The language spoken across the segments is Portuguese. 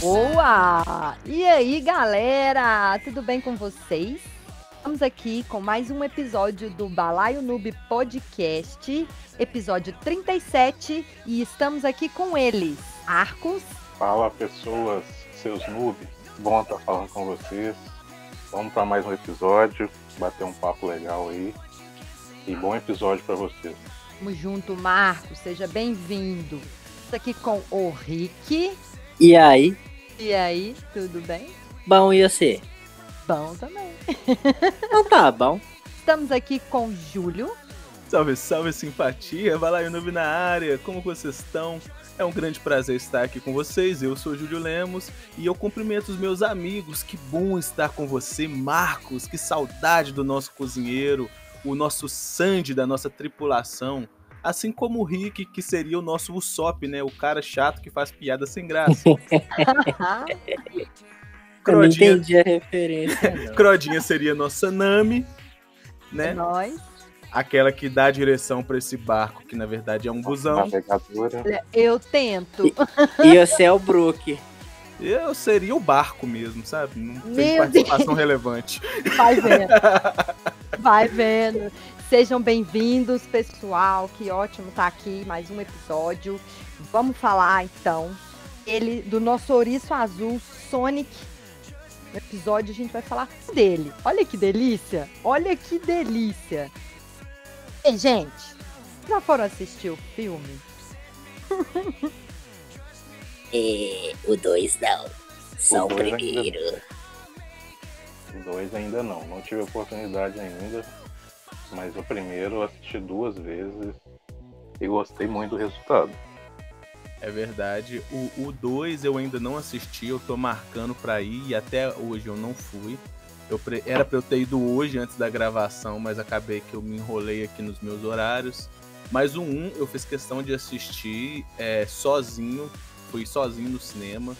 Boa! E aí, galera? Tudo bem com vocês? Estamos aqui com mais um episódio do Balaio Noob Podcast, episódio 37, e estamos aqui com eles, Arcos. Fala, pessoas, seus noobs. Bom estar falando com vocês. Vamos para mais um episódio, bater um papo legal aí. E bom episódio para vocês. Tamo junto, Marcos, seja bem-vindo. Estamos aqui com o Rick. E aí? E aí, tudo bem? Bom, e você? Bom também. Então tá bom. Estamos aqui com Júlio. Salve, salve, simpatia. Vai lá, Noob na área. Como vocês estão? É um grande prazer estar aqui com vocês. Eu sou Júlio Lemos e eu cumprimento os meus amigos. Que bom estar com você, Marcos. Que saudade do nosso cozinheiro, o nosso Sandy da nossa tripulação. Assim como o Rick, que seria o nosso Usopp, né? O cara chato que faz piada sem graça. Eu não Crodinha, entendi a referência. não. Crodinha seria nossa Nami, É né? nós. Aquela que dá a direção para esse barco, que na verdade é um busão. Navegadora. Eu tento. E você é o Brook. Eu seria o barco mesmo, sabe? Não tem participação relevante. Vai vendo. Vai vendo. Sejam bem-vindos, pessoal. Que ótimo estar aqui, mais um episódio. Vamos falar então ele do nosso ouriço azul, Sonic. No episódio a gente vai falar dele. Olha que delícia! Olha que delícia! E gente, já foram assistir o filme? É, o 2 não. Só O o dois ainda primeiro. O dois ainda não, não tive oportunidade ainda. Mas o primeiro eu assisti duas vezes e gostei muito do resultado. É verdade. O 2 eu ainda não assisti, eu tô marcando pra ir e até hoje eu não fui. Eu pre- Era pra eu ter ido hoje antes da gravação, mas acabei que eu me enrolei aqui nos meus horários. Mas o 1 um, eu fiz questão de assistir é, sozinho, fui sozinho no cinema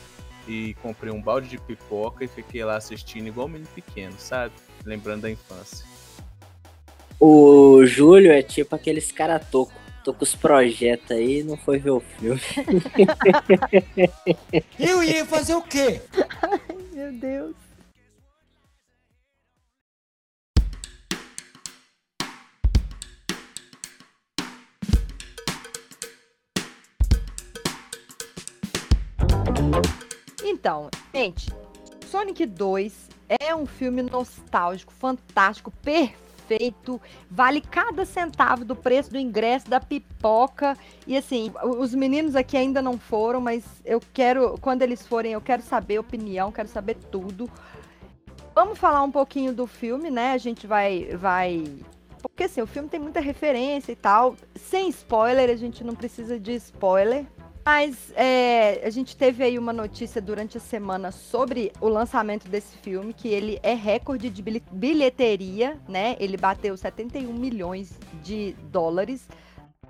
e comprei um balde de pipoca e fiquei lá assistindo igual um menino pequeno, sabe? Lembrando da infância. O Júlio é tipo aqueles cara toco. Tô com os projetos aí e não foi ver o filme. Eu ia fazer o quê? Meu Deus. Então, gente, Sonic 2 é um filme nostálgico, fantástico, perfeito. Vale cada centavo do preço do ingresso da pipoca. E assim, os meninos aqui ainda não foram, mas eu quero, quando eles forem, eu quero saber opinião, quero saber tudo. Vamos falar um pouquinho do filme, né? A gente vai vai porque assim, o filme tem muita referência e tal. Sem spoiler, a gente não precisa de spoiler. Mas é, a gente teve aí uma notícia durante a semana sobre o lançamento desse filme, que ele é recorde de bilhe- bilheteria, né? Ele bateu 71 milhões de dólares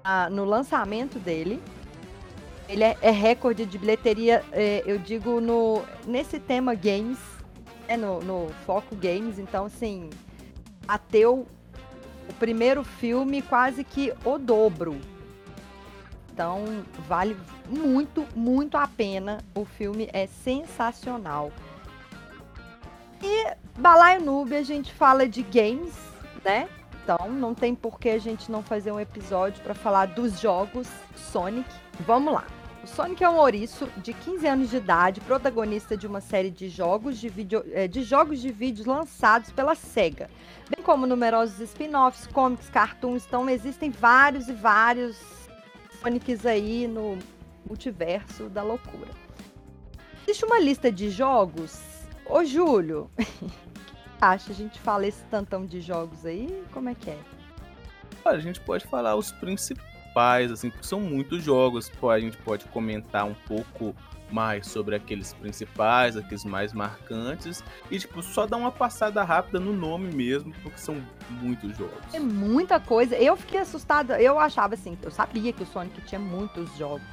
ah, no lançamento dele. Ele é, é recorde de bilheteria, é, eu digo, no, nesse tema games, né, no, no foco games. Então, assim, bateu o primeiro filme quase que o dobro. Então, vale muito, muito a pena. O filme é sensacional. E Balaio Noob, a gente fala de games, né? Então, não tem por que a gente não fazer um episódio para falar dos jogos Sonic. Vamos lá. O Sonic é um ouriço de 15 anos de idade, protagonista de uma série de jogos de, vídeo, eh, de jogos de vídeos lançados pela SEGA. Bem como numerosos spin-offs, comics, cartoons, então existem vários e vários Sonics aí no multiverso da loucura. Existe uma lista de jogos. Ô, Júlio, acha? A gente fala esse tantão de jogos aí? Como é que é? Olha, a gente pode falar os principais, assim, porque são muitos jogos. A gente pode comentar um pouco mais sobre aqueles principais, aqueles mais marcantes. E, tipo, só dar uma passada rápida no nome mesmo, porque são muitos jogos. É muita coisa. Eu fiquei assustada. Eu achava assim, eu sabia que o Sonic tinha muitos jogos.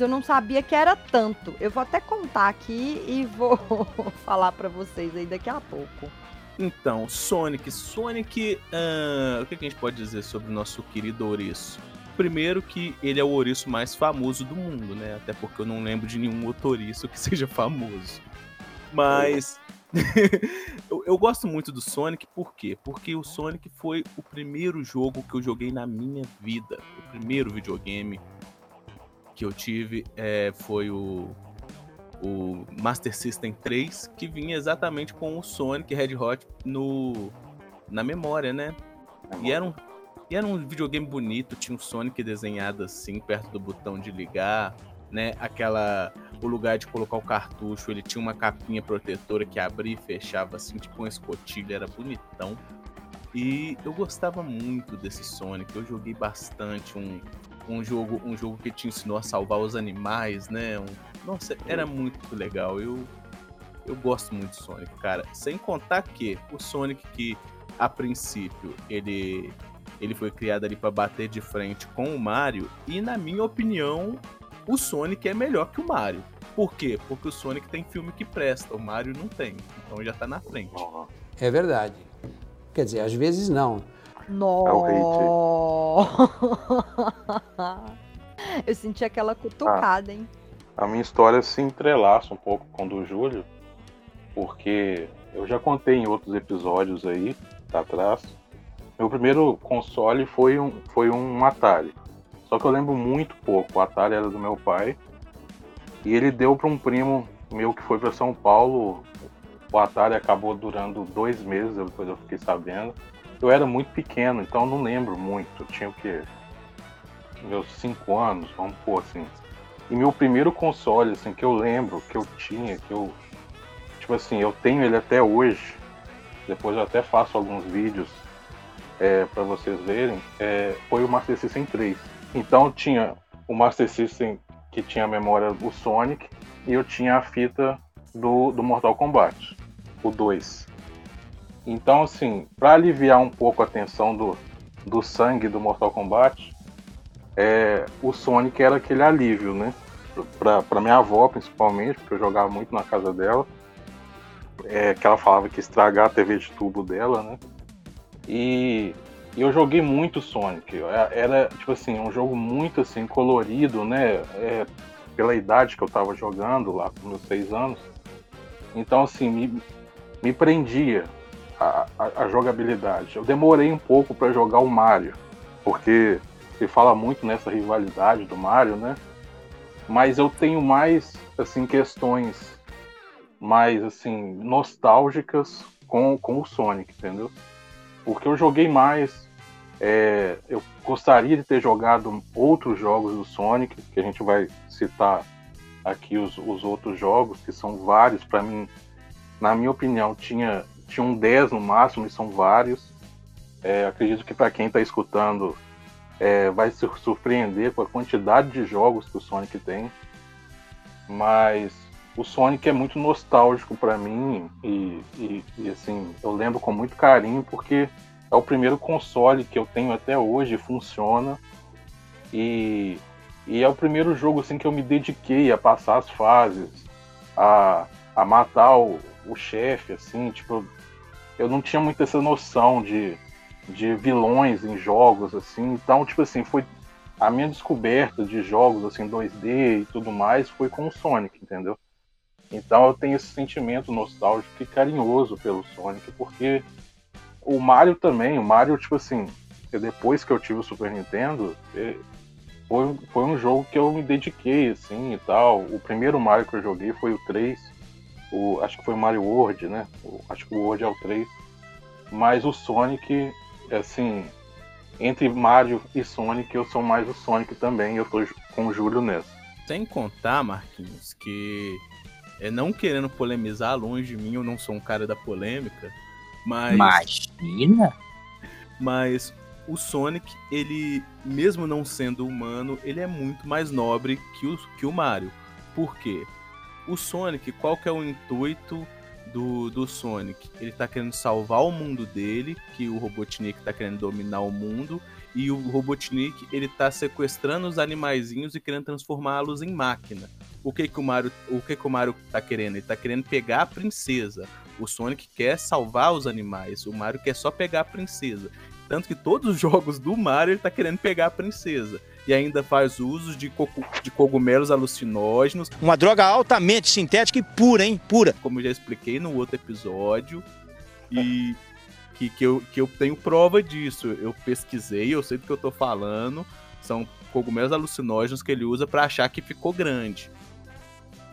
eu não sabia que era tanto. Eu vou até contar aqui e vou falar para vocês aí daqui a pouco. Então, Sonic. Sonic, uh, o que a gente pode dizer sobre o nosso querido ouriço? Primeiro que ele é o ouriço mais famoso do mundo, né? Até porque eu não lembro de nenhum outro ouriço que seja famoso. Mas eu, eu, gosto muito do Sonic, por quê? Porque o Sonic foi o primeiro jogo que eu joguei na minha vida. O primeiro videogame que eu tive é, foi o, o Master System 3, que vinha exatamente com o Sonic Red Hot no, na memória, né? E era, um, e era um videogame bonito, tinha um Sonic desenhado assim, perto do botão de ligar, né? Aquela. O lugar de colocar o cartucho, ele tinha uma capinha protetora que abria e fechava assim, tipo uma escotilha, era bonitão. E eu gostava muito desse Sonic, eu joguei bastante um, um jogo, um jogo que te ensinou a salvar os animais, né? Um, nossa, era muito legal. Eu eu gosto muito do Sonic, cara. Sem contar que o Sonic que a princípio ele ele foi criado ali para bater de frente com o Mario e na minha opinião o Sonic é melhor que o Mario. Por quê? Porque o Sonic tem filme que presta, o Mario não tem. Então já tá na frente. É verdade. Quer dizer, às vezes não. Nossa! Eu senti aquela cutucada, ah, hein? A minha história se entrelaça um pouco com do Júlio, porque eu já contei em outros episódios aí, tá atrás. Meu primeiro console foi um, foi um Atari. Só que eu lembro muito pouco. O Atari era do meu pai. E ele deu para um primo meu que foi para São Paulo. O Atari acabou durando dois meses, depois eu fiquei sabendo eu era muito pequeno, então não lembro muito. Eu tinha o quê? Meus cinco anos, vamos pôr assim. E meu primeiro console, assim, que eu lembro, que eu tinha, que eu. Tipo assim, eu tenho ele até hoje. Depois eu até faço alguns vídeos é, para vocês verem. É, foi o Master System 3. Então tinha o Master System que tinha a memória do Sonic e eu tinha a fita do, do Mortal Kombat, o 2. Então, assim, para aliviar um pouco a tensão do, do sangue do Mortal Kombat, é, o Sonic era aquele alívio, né? Pra, minha avó, principalmente, porque eu jogava muito na casa dela. É, que ela falava que estragar a TV de tubo dela, né? E, eu joguei muito Sonic. É, era, tipo assim, um jogo muito, assim, colorido, né? É, pela idade que eu tava jogando lá, com meus seis anos. Então, assim, me, me prendia a, a, jogabilidade. Eu demorei um pouco para jogar o Mario, porque se fala muito nessa rivalidade do Mario, né? Mas eu tenho mais assim questões mais assim nostálgicas com, com o Sonic, entendeu? Porque eu joguei mais, é, eu gostaria de ter jogado outros jogos do Sonic, que a gente vai citar aqui os, os outros jogos, que são vários para mim, na minha opinião, tinha tinham 10 no máximo, e são vários. É, acredito que para quem está escutando é, vai se surpreender com a quantidade de jogos que o Sonic tem. Mas o Sonic é muito nostálgico para mim e, e, e, assim eu lembro com muito carinho porque é o primeiro console que eu tenho até hoje funciona e, e é o primeiro jogo assim que eu me dediquei a passar as fases a, a matar o, o chefe assim tipo eu não tinha muito essa noção de, de vilões em jogos, assim. Então, tipo assim, foi a minha descoberta de jogos assim 2D e tudo mais foi com o Sonic, entendeu? Então eu tenho esse sentimento nostálgico e carinhoso pelo Sonic, porque o Mario também, o Mario, tipo assim, depois que eu tive o Super Nintendo, foi, foi um jogo que eu me dediquei, assim, e tal. O primeiro Mario que eu joguei foi o 3, o, acho que foi o Mario World, né? O, acho que o World é o 3. Mas o Sonic, assim, entre Mario e Sonic, eu sou mais o Sonic também. Eu tô com o Júlio nessa. Sem contar, Marquinhos, que é não querendo polemizar longe de mim, eu não sou um cara da polêmica, mas. Imagina! Mas o Sonic, ele, mesmo não sendo humano, ele é muito mais nobre que o, que o Mario. Por quê? o Sonic, qual que é o intuito do, do Sonic? Ele tá querendo salvar o mundo dele, que o Robotnik tá querendo dominar o mundo, e o Robotnik ele tá sequestrando os animaizinhos e querendo transformá-los em máquina. O que que o Mario, o que que o Mario tá querendo? Ele tá querendo pegar a princesa. O Sonic quer salvar os animais. O Mario quer só pegar a princesa. Tanto que todos os jogos do Mario ele tá querendo pegar a princesa. E ainda faz uso de, coco- de cogumelos alucinógenos, Uma droga altamente sintética e pura, hein? Pura. como eu já expliquei no outro episódio. E que, que, eu, que eu tenho prova disso. Eu pesquisei, eu sei do que eu tô falando. São cogumelos alucinógenos que ele usa pra achar que ficou grande.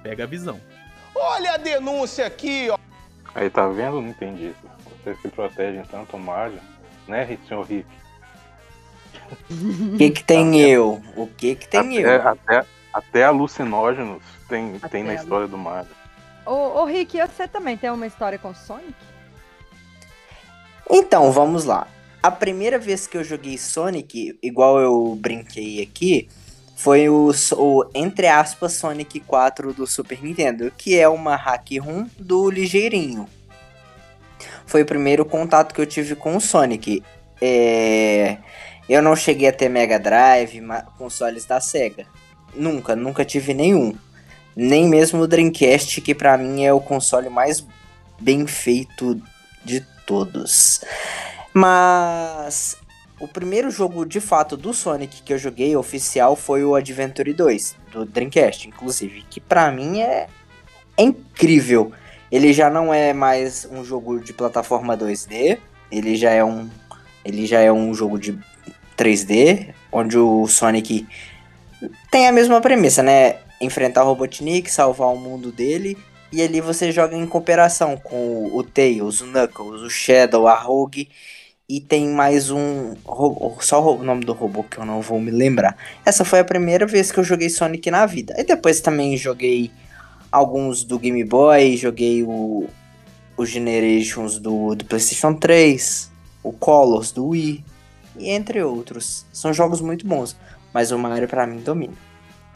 Pega a visão. Olha a denúncia aqui, ó. Aí tá vendo? Não entendi. Vocês que protegem tanto o Mario, né, senhor Rick? O que que tem eu? O que que tem até, eu? até, até alucinógenos tem, tem na Até história do Mario. Ô, ô Rick, você também tem uma história com Sonic? Então, vamos lá. A primeira vez que eu joguei Sonic, igual eu brinquei aqui, foi o, o entre aspas Sonic 4 do Super Nintendo, que é uma hack room do ligeirinho. Foi o primeiro contato que eu tive com o Sonic. É, Eu não cheguei a ter Mega Drive, consoles da Sega. Nunca, nunca tive nenhum. Nem mesmo o Dreamcast, que pra mim é o console mais bem feito de todos. Mas o primeiro jogo de fato do Sonic que eu joguei oficial foi o Adventure 2, do Dreamcast, inclusive, que pra mim é, é incrível. Ele já não é mais um jogo de plataforma 2D, ele já é um ele já é um jogo de 3D, onde o Sonic tem a mesma premissa, né? Enfrentar o Robotnik, salvar o mundo dele e ali você joga em cooperação com o Tails, o Knuckles, o Shadow, a Rogue. E tem mais um. Só o nome do robô que eu não vou me lembrar. Essa foi a primeira vez que eu joguei Sonic na vida. E depois também joguei alguns do Game Boy, joguei o, o Generations do, do PlayStation 3, o Colors do Wii, e entre outros. São jogos muito bons, mas o Mario pra mim domina.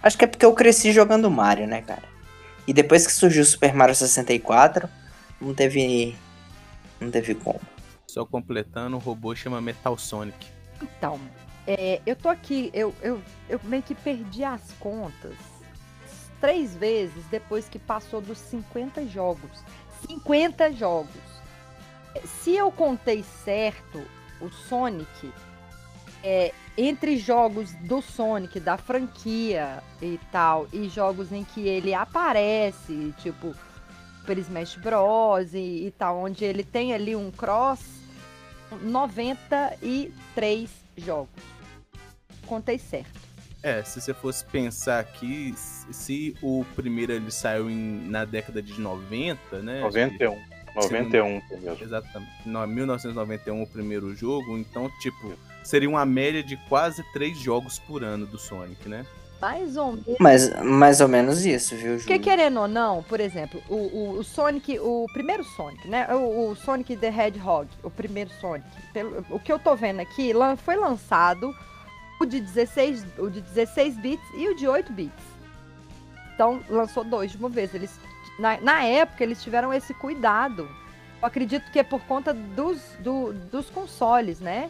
Acho que é porque eu cresci jogando Mario, né, cara? E depois que surgiu o Super Mario 64, não teve. Não teve como. Só completando, o robô chama Metal Sonic. Então, é, eu tô aqui, eu, eu, eu meio que perdi as contas três vezes depois que passou dos 50 jogos. 50 jogos. Se eu contei certo, o Sonic, é, entre jogos do Sonic, da franquia e tal, e jogos em que ele aparece, tipo Super Smash Bros. e, e tal, onde ele tem ali um cross, 93 jogos. Contei certo. É, se você fosse pensar aqui, se- o primeiro ele saiu em- na década de 90, né? 91. 91 mesmo. Exatamente. No, 1991 o primeiro jogo, então, tipo, seria uma média de quase três jogos por ano do Sonic, né? Mais ou menos. Mas mais ou menos isso, viu, Porque Júlio? querendo ou não, por exemplo, o, o, o Sonic, o primeiro Sonic, né? O, o Sonic the Hedgehog, o primeiro Sonic. Pelo, o que eu tô vendo aqui, lan- foi lançado o de 16, o de 16 bits e o de 8 bits. Então, lançou dois de uma vez. Eles, na, na época, eles tiveram esse cuidado. Eu acredito que é por conta dos, do- dos consoles, né?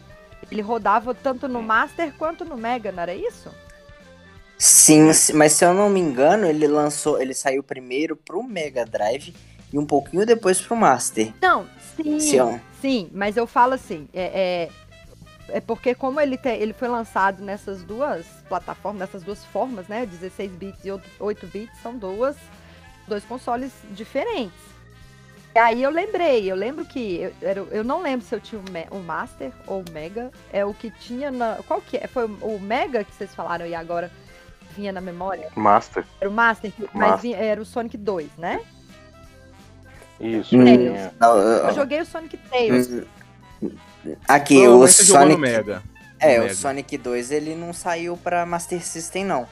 Ele rodava tanto no Master quanto no Mega, não era isso? Sim, mas se eu não me engano, ele lançou, ele saiu primeiro pro Mega Drive e um pouquinho depois pro Master. Não, sim. Sim, mas eu falo assim, é, é, é porque como ele, te- ele foi lançado nessas duas plataformas, nessas duas formas, né? 16 bits e 8 bits, são duas, dois consoles diferentes. E aí eu lembrei, eu lembro que, eu, era- eu não lembro se eu tinha o, Master ou o Mega, é o que tinha na, qual que é? Foi o Mega que vocês falaram aí agora, vinha na memória? Master. Era o Master, mas Master. vinha- era o Sonic 2, né? Isso. Hum, Eu joguei o Sonic Tails. hum, Aqui, o Sonic. Mega. É, No o Mega. Sonic 2 ele não saiu pra Master System, não.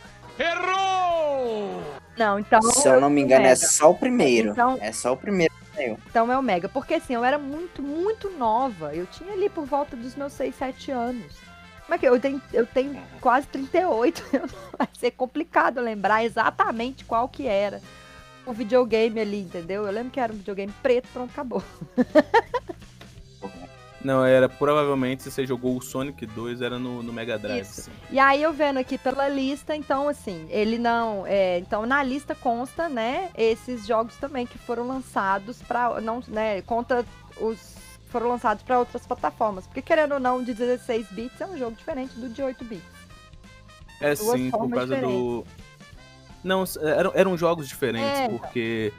Não, então... Se eu não me fui engano, é só o primeiro. Então- É só o primeiro que saiu. Então é o Mega. Porque assim, eu era muito, muito nova. Eu tinha ali por volta dos meus 6, 7 anos. Como é que eu tenho, eu tenho quase 38. Vai ser complicado lembrar exatamente qual que era o videogame ali, entendeu? Eu lembro que era um videogame preto, pronto, acabou. Não, era provavelmente se você jogou o Sonic 2, era no, no Mega Drive. E aí eu vendo aqui pela lista, então assim, ele não. É, então na lista consta, né, esses jogos também que foram lançados para não, né, conta os foram lançados para outras plataformas, porque querendo ou não, de 16 bits é um jogo diferente do de 8 bits. É Duas sim, por causa do. Não, eram, eram jogos diferentes, É, então. porque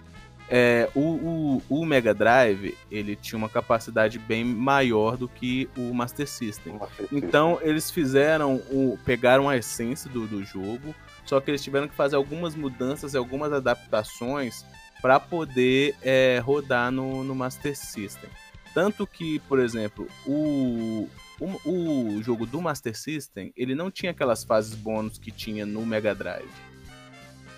é, o, o, o Mega Drive ele tinha uma capacidade bem maior do que o Master System. Então eles fizeram o. pegaram a essência do, do jogo, só que eles tiveram que fazer algumas mudanças e algumas adaptações para poder é, rodar no, no Master System. Tanto que, por exemplo, o, o, o jogo do Master System, ele não tinha aquelas fases bônus que tinha no Mega Drive.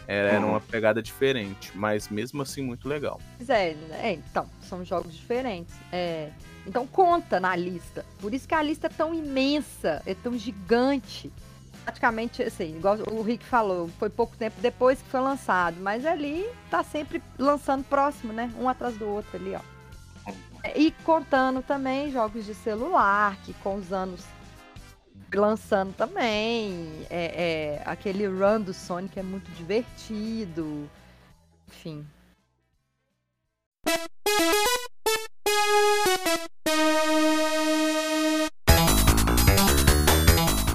Era, era Uhum. uma pegada diferente, mas mesmo assim muito legal. Pois é, é, então, são jogos diferentes. É, então conta na lista. Por isso que a lista é tão imensa, é tão gigante. Praticamente, assim, igual o Rick falou, foi pouco tempo depois que foi lançado, mas ali tá sempre lançando próximo, né? Um atrás do outro ali, ó. E contando também jogos de celular, que com os anos lançando também. É, é, aquele run do Sonic é muito divertido. Enfim.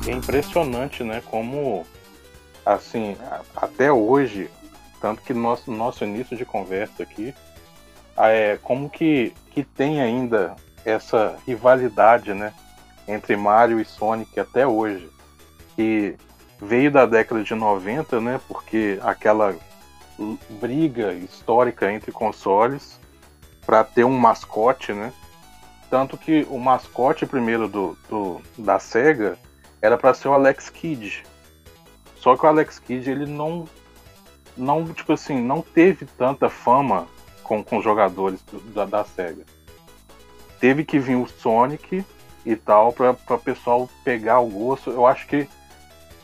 É impressionante, né? Como, assim, até hoje, tanto que no nosso, nosso início de conversa aqui, é, como que, que tem ainda essa rivalidade, né? Entre Mario e Sonic até hoje. Que veio da década de 90, né? Porque aquela briga histórica entre consoles para ter um mascote, né? Tanto que o mascote primeiro do, do- da SEGA era para ser o Alex Kidd. Só que o Alex Kidd ele não não tipo assim, não teve tanta fama com, com jogadores do- da, da SEGA. Teve que vir o Sonic e tal para o pessoal pegar o gosto. Eu acho que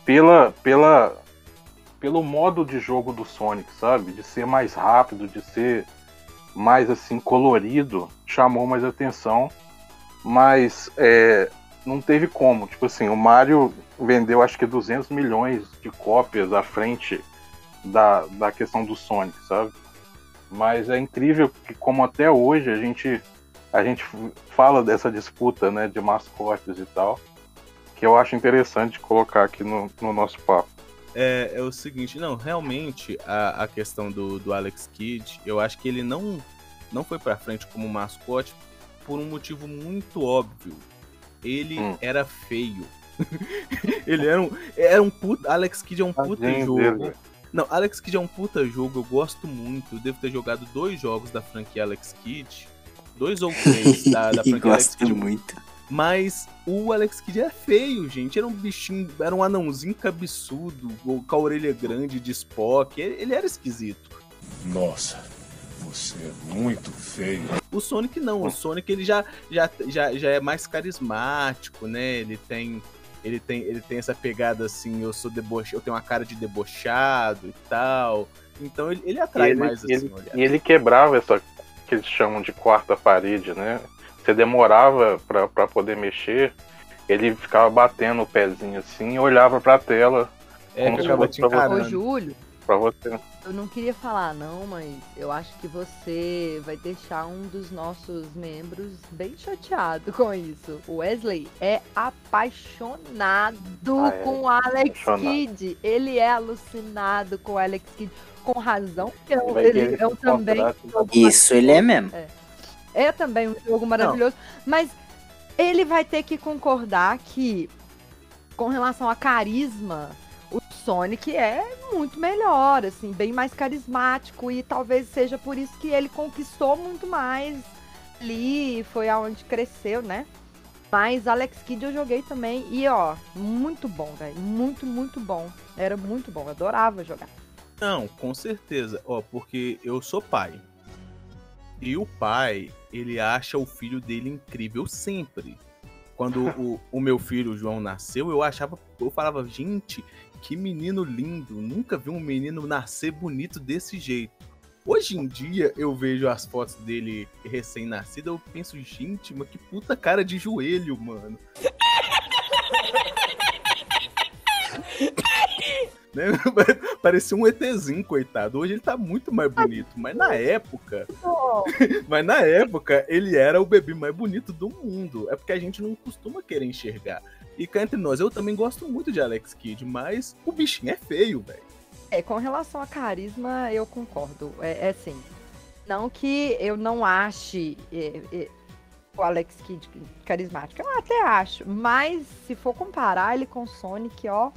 pela pela pelo modo de jogo do Sonic, sabe? De ser mais rápido, de ser mais assim colorido, chamou mais atenção. Mas é, não teve como. Tipo assim, o Mario vendeu acho que 200 milhões de cópias à frente da, da questão do Sonic, sabe? Mas é incrível que como até hoje a gente a gente fala dessa disputa, né, de mascotes e tal, que eu acho interessante colocar aqui no, no nosso papo. É, é o seguinte, não, realmente a, a questão do, do Alex Kidd, eu acho que ele não, não foi pra frente como mascote por um motivo muito óbvio. Ele Hum. era feio. ele era um, era um puta. Alex Kidd é um puta Tadinho jogo. dele. Não, Alex Kidd é um puta jogo, eu gosto muito. Eu devo ter jogado dois jogos da franquia Alex Kidd. Dois ou três da, da franquia Alex Gosto Kidd. muito. Mas o Alex Kidd era feio, gente. Era um bichinho, era um anãozinho cabeçudo, com a orelha grande de Spock. Ele, ele era esquisito. Nossa, você é muito feio. O Sonic não. O Sonic ele já, já, já, já é mais carismático, né? Ele tem. Ele tem, ele tem essa pegada assim, eu sou deboche, eu tenho uma cara de debochado e tal. Então ele, ele atrai ele, mais assim, ele, olhar. e ele quebrava essa que eles chamam de quarta parede, né? Você demorava pra pra poder mexer, ele ficava batendo o pezinho assim e olhava pra tela É, como se fosse pra você. Ô. Júlio, pra você. Eu não queria falar não, mas eu acho que você vai deixar um dos nossos membros bem chateado com isso. O Wesley é apaixonado Ah, é? com o Alex Apaixonado. Kidd. Ele é alucinado com o Alex Kidd. Com razão, porque Ele eu, vai ele, querer eu um também. Isso ele é mesmo. é também um jogo maravilhoso, mas ele vai ter que concordar que, com relação a carisma, o Sonic é muito melhor, assim, bem mais carismático e talvez seja por isso que ele conquistou muito mais ali, foi aonde cresceu, né? Mas Alex Kidd eu joguei também e ó, muito bom, velho, muito, muito bom. Era muito bom, eu adorava jogar. Não, com certeza. Ó, porque eu sou pai. E o pai, ele acha o filho dele incrível sempre. Quando o, o meu filho, o João, nasceu, eu achava, eu falava, gente, que menino lindo. Nunca vi um menino nascer bonito desse jeito. Hoje em dia, eu vejo as fotos dele recém-nascido, eu penso, gente, mas que puta cara de joelho, mano. né? Parecia um ETzinho, coitado. Hoje ele tá muito mais bonito, mas na época. mas na época, ele era o bebê mais bonito do mundo. É porque a gente não costuma querer enxergar. E cá entre nós, eu também gosto muito de Alex Kidd, mas o bichinho é feio, velho. É, com relação a carisma, eu concordo. É, é assim. Não que eu não ache é, é, o Alex Kidd carismático. Eu até acho. Mas se for comparar ele com o Sonic, ó.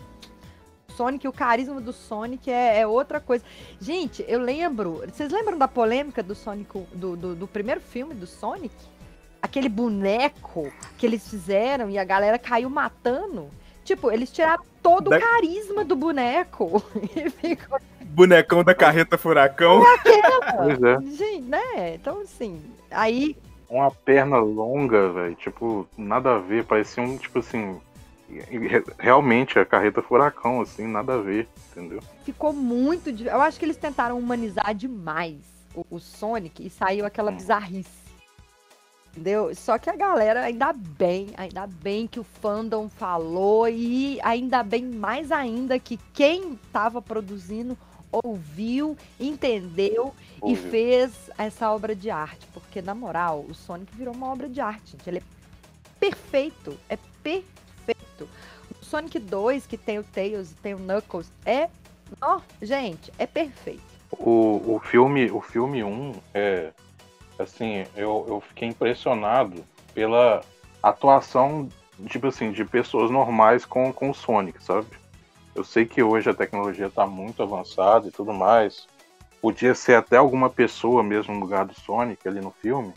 Sonic, o carisma do Sonic é, é, outra coisa. Gente, eu lembro. Vocês lembram da polêmica do Sonic, do, do, do primeiro filme do Sonic? Aquele boneco que eles fizeram e a galera caiu matando. Tipo, eles tiraram todo da... o carisma do boneco. Ficou... Bonecão da carreta furacão. Aquela. é. Gente, né? Então, assim, aí. Uma perna longa, velho. Tipo, nada a ver. Parecia um, tipo assim. Realmente a carreta furacão, assim, nada a ver, entendeu? Ficou muito. Eu acho que eles tentaram humanizar demais o, o Sonic e saiu aquela hum. bizarrice. Entendeu? Só que a galera, ainda bem, ainda bem que o fandom falou e ainda bem mais ainda que quem estava produzindo ouviu, entendeu Ouviu. e fez essa obra de arte. Porque, na moral, o Sonic virou uma obra de arte, gente. Ele é perfeito, é perfeito. O Sonic 2, que tem o Tails e tem o Knuckles, é. Ó, oh, gente, é perfeito. O, o filme o filme 1 é assim, eu, eu fiquei impressionado pela atuação, tipo assim, de pessoas normais com, com o Sonic, sabe? Eu sei que hoje a tecnologia está muito avançada e tudo mais. Podia ser até alguma pessoa mesmo no lugar do Sonic ali no filme.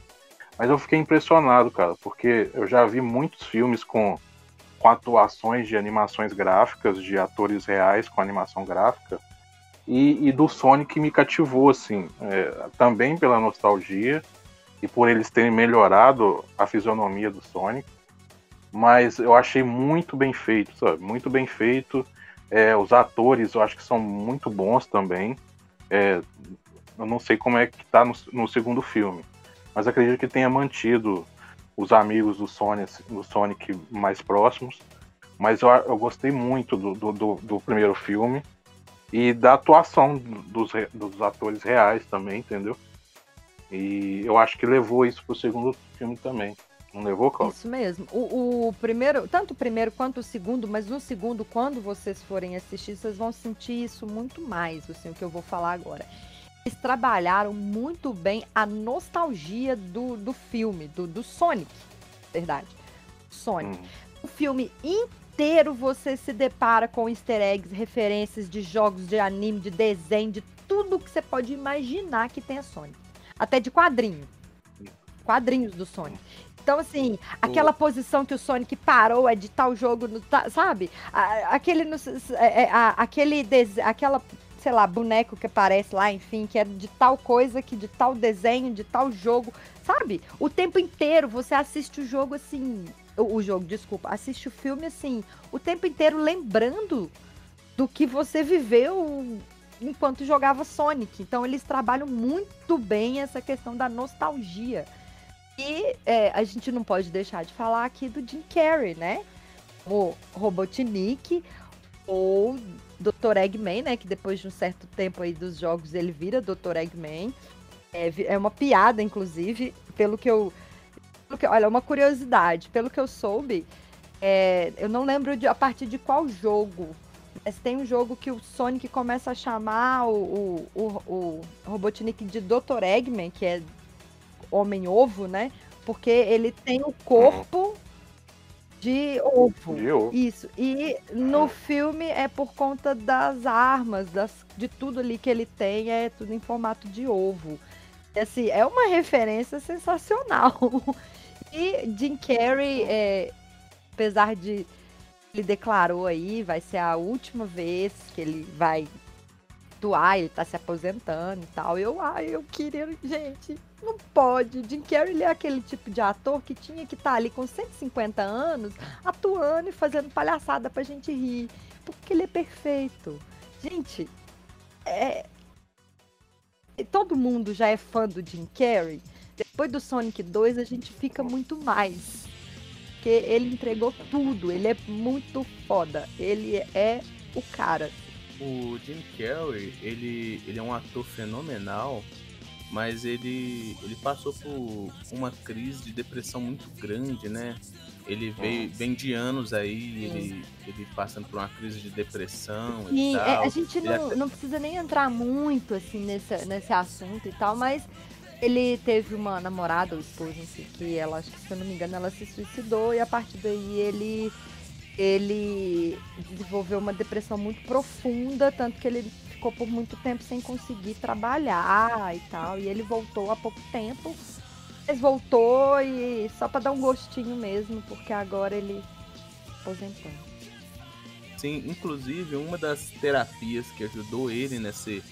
Mas eu fiquei impressionado, cara, porque eu já vi muitos filmes com, com atuações de animações gráficas, de atores reais com animação gráfica. E, e do Sonic me cativou, assim, é, também pela nostalgia e por eles terem melhorado a fisionomia do Sonic. Mas eu achei muito bem feito, sabe? Muito bem feito. É, os atores eu acho que são muito bons também. É, eu não sei como é que tá no, no, segundo filme, mas acredito que tenha mantido os amigos do Sonic, do Sonic mais próximos. Mas eu, eu gostei muito do, do, do, primeiro filme e da atuação dos, dos atores reais também, entendeu? E eu acho que levou isso pro segundo filme também. Não levou, Cláudio? Isso mesmo. O, o, primeiro, tanto o primeiro quanto o segundo, mas no segundo, quando vocês forem assistir, vocês vão sentir isso muito mais, assim, o que eu vou falar agora. Eles trabalharam muito bem a nostalgia do, do filme, do, do Sonic, verdade. Sonic. Hum. O filme inteiro você se depara com easter eggs, referências de jogos de anime, de desenho, de tudo que você pode imaginar que tem a Sonic até de quadrinho. Quadrinhos do Sonic. Então, assim, aquela posição que o Sonic parou é de tal jogo, no, sabe? Aquele, é, é, aquele, aquela, sei lá, boneco que aparece lá, enfim, que é de tal coisa, que de tal desenho, de tal jogo, sabe? O tempo inteiro você assiste o jogo assim, o, o jogo, desculpa, assiste o filme assim, o tempo inteiro lembrando do que você viveu enquanto jogava Sonic. Então eles trabalham muito bem essa questão da nostalgia. E é, a gente não pode deixar de falar aqui do Jim Carrey, né? O Robotnik ou Dr. Eggman, né? Que depois de um certo tempo aí dos jogos ele vira Dr. Eggman. É, é uma piada, inclusive, pelo que eu. Pelo que, olha, uma curiosidade. Pelo que eu soube, é, eu não lembro de, a partir de qual jogo tem um jogo que o Sonic começa a chamar o, o, o, o Robotnik de Dr. Eggman, que é homem-ovo, né? Porque ele tem o corpo de ovo. De ovo. Isso. E no filme é por conta das armas, das, de tudo ali que ele tem, é tudo em formato de ovo. E, assim, é uma referência sensacional. E Jim Carrey, é, apesar de ele declarou aí, vai ser a última vez que ele vai atuar, ele tá se aposentando e tal. Eu, ai, eu queria, gente, não pode. Jim Carrey é aquele tipo de ator que tinha que estar tá ali com 150 anos, atuando e fazendo palhaçada pra gente rir, porque ele é perfeito. Gente, é todo mundo já é fã do Jim Carrey, depois do Sonic 2 a gente fica muito mais. Porque ele entregou tudo, ele é muito foda. Ele é o cara. O Jim Carrey, ele, ele é um ator fenomenal, mas ele, ele passou por uma crise de depressão muito grande, né? Ele veio, vem de anos aí, ele, ele passando por uma crise de depressão e E é, tal. a gente não, até- não precisa nem entrar muito assim nesse, nesse assunto e tal, mas ele teve uma namorada ou esposa, o que, ela, acho que se eu não me engano, ela se suicidou e a partir daí ele ele desenvolveu uma depressão muito profunda, tanto que ele ficou por muito tempo sem conseguir trabalhar e tal, e ele voltou há pouco tempo. Mas voltou e só pra dar um gostinho mesmo, porque agora ele se aposentou. Sim, inclusive uma das terapias que ajudou ele nesse,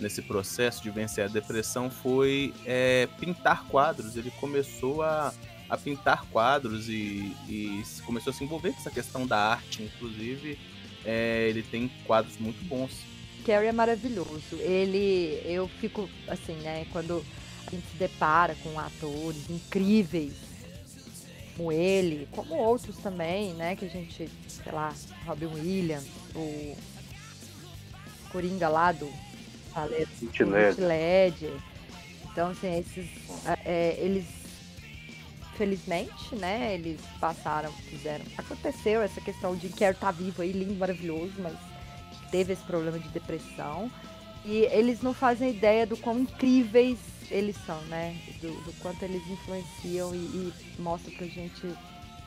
nesse processo de vencer a depressão foi é, pintar quadros. Ele começou a, a pintar quadros e, e começou a se envolver com essa questão da arte, inclusive. é, ele tem quadros muito bons. Carrie é maravilhoso. Ele, eu fico assim, né, quando a gente se depara com atores incríveis como ele, como outros também, né, que a gente, sei lá, Robin Williams, o Coringa lá do Paleta Heath Ledger. Ledger. Então, assim, esses, é, eles, felizmente, né, eles passaram, fizeram, aconteceu essa questão de Carrie tá vivo aí, lindo, maravilhoso, mas teve esse problema de depressão. E eles não fazem ideia do quão incríveis eles são, né? Do, do quanto eles influenciam e, e mostram pra gente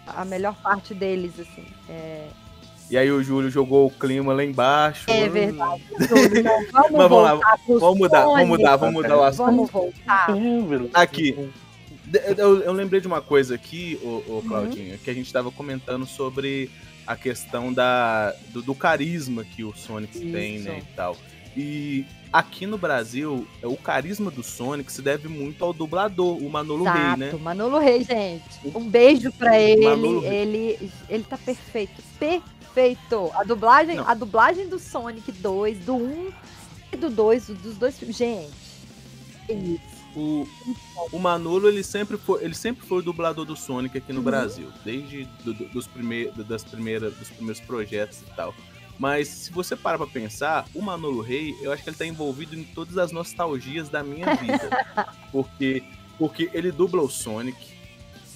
a melhor parte deles, assim. É, E aí o Júlio jogou o clima lá embaixo. é verdade. Júlio, não, vamos, Mas vamos lá, Vamos mudar, vamos mudar, vamos mudar o assunto. Vamos voltar. Aqui. Eu, eu lembrei de uma coisa aqui, ô, Uhum. ô Claudinha, que a gente tava comentando sobre a questão da, do, do carisma que o Sonic tem, Isso. né, e tal. E aqui no Brasil, o carisma do Sonic se deve muito ao dublador, o Manolo Rey, Exato, né? Manolo Rey, gente. Um beijo pra ele. Manolo Rey. Ele, ele tá perfeito. Perfeito. A dublagem, Não. a dublagem do Sonic 2, do 1 e do 2, dos dois filmes. Gente. isso. O, o Manolo, ele sempre foi, ele sempre foi o dublador do Sonic aqui no Uhum. Brasil, desde do- do- dos, prime, das primeiras, dos primeiros projetos e tal. Mas se você parar pra pensar, o Manolo Rey, eu acho que ele tá envolvido em todas as nostalgias da minha vida. porque, porque ele dubla o Sonic,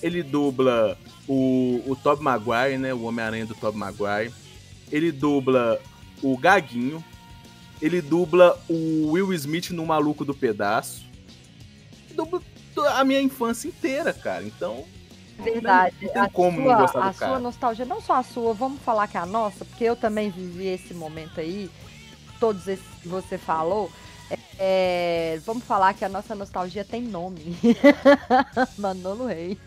ele dubla o, o Tobey Maguire, né? O Homem-Aranha do Tobey Maguire. Ele dubla o Gaguinho. Ele dubla o Will Smith no Maluco do Pedaço. Dubla to- a minha infância inteira, cara. Então, Verdade. Não tem a como não sua, gostar do a cara. sua nostalgia, não só a sua, vamos falar que é a nossa, porque eu também vivi esse momento aí, todos esses que você falou. É, vamos falar que a nossa nostalgia tem nome. Manolo Rey.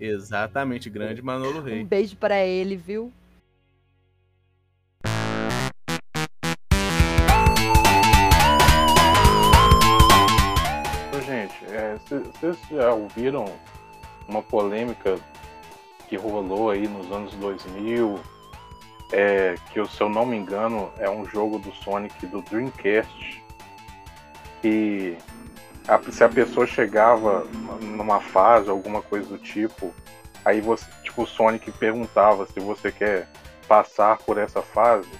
exatamente, grande Manolo Um Rey. beijo pra ele, viu? Gente, é, vocês já ouviram uma polêmica que rolou aí nos anos 2000? É, que, se eu não me engano, é um jogo do Sonic do Dreamcast. Que a- se a pessoa chegava numa fase, alguma coisa do tipo, aí você, tipo, o Sonic perguntava se você quer passar por essa fase.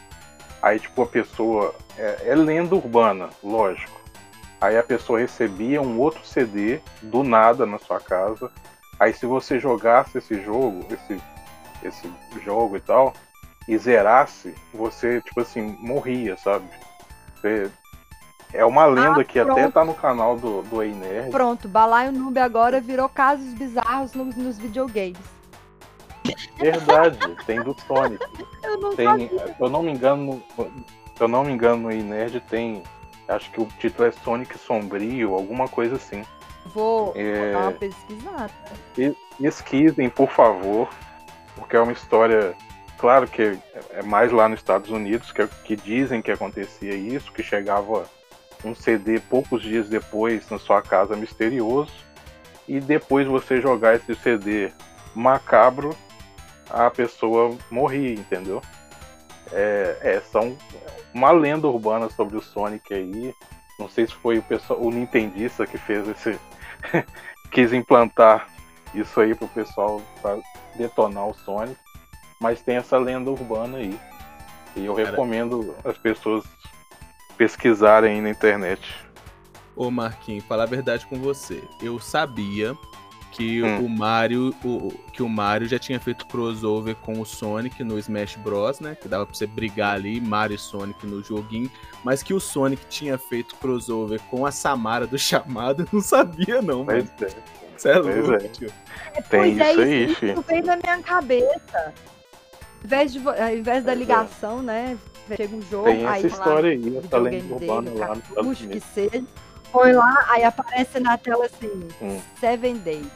Aí, tipo, a pessoa. É, é lenda urbana, lógico. Aí a pessoa recebia um outro CD do nada na sua casa. Aí se você jogasse esse jogo, esse, esse jogo e tal, e zerasse, você, tipo assim, morria, sabe? Você- É uma lenda que até pronto. tá no canal do, do Ei Nerd. Pronto, Balaio Noob agora virou casos bizarros nos, nos videogames. Verdade, tem do Sonic. Eu não Tem, sabia. se eu não me engano, se eu não me engano, no Ei Nerd tem. Acho que o título é Sonic Sombrio, alguma coisa assim. Vou, É. vou dar uma pesquisada. pesquisem, por favor, porque é uma história, claro que é mais lá nos Estados Unidos que, que dizem que acontecia isso, que chegava um CD poucos dias depois na sua casa misterioso, e depois você jogar esse CD macabro, a pessoa morria, entendeu? É, é são uma lenda urbana sobre o Sonic aí. Não sei se foi o pessoal, o Nintendista que fez esse. quis implantar isso aí pro pessoal detonar o Sonic. Mas tem essa lenda urbana aí. E eu Cara. recomendo as pessoas pesquisarem aí na internet. Ô Marquinhos, falar a verdade com você. Eu sabia que Hum. o Mario, o, que o Mario já tinha feito crossover com o Sonic no Smash Bros, né? Que dava pra você brigar ali, Mario e Sonic no joguinho, mas que o Sonic tinha feito crossover com a Samara do chamado, eu não sabia não, Mas mas é, você é pois louco, é. tio. tem é, isso aí, isso filho. veio na minha cabeça. Ao invés, de, ao invés da é. ligação, né? Chega um jogo, Tem aí essa lá, história aí, essa lenda urbana dele, lá cartucho, que seja. Foi lá, aí aparece na tela assim, Hum. Seven Days.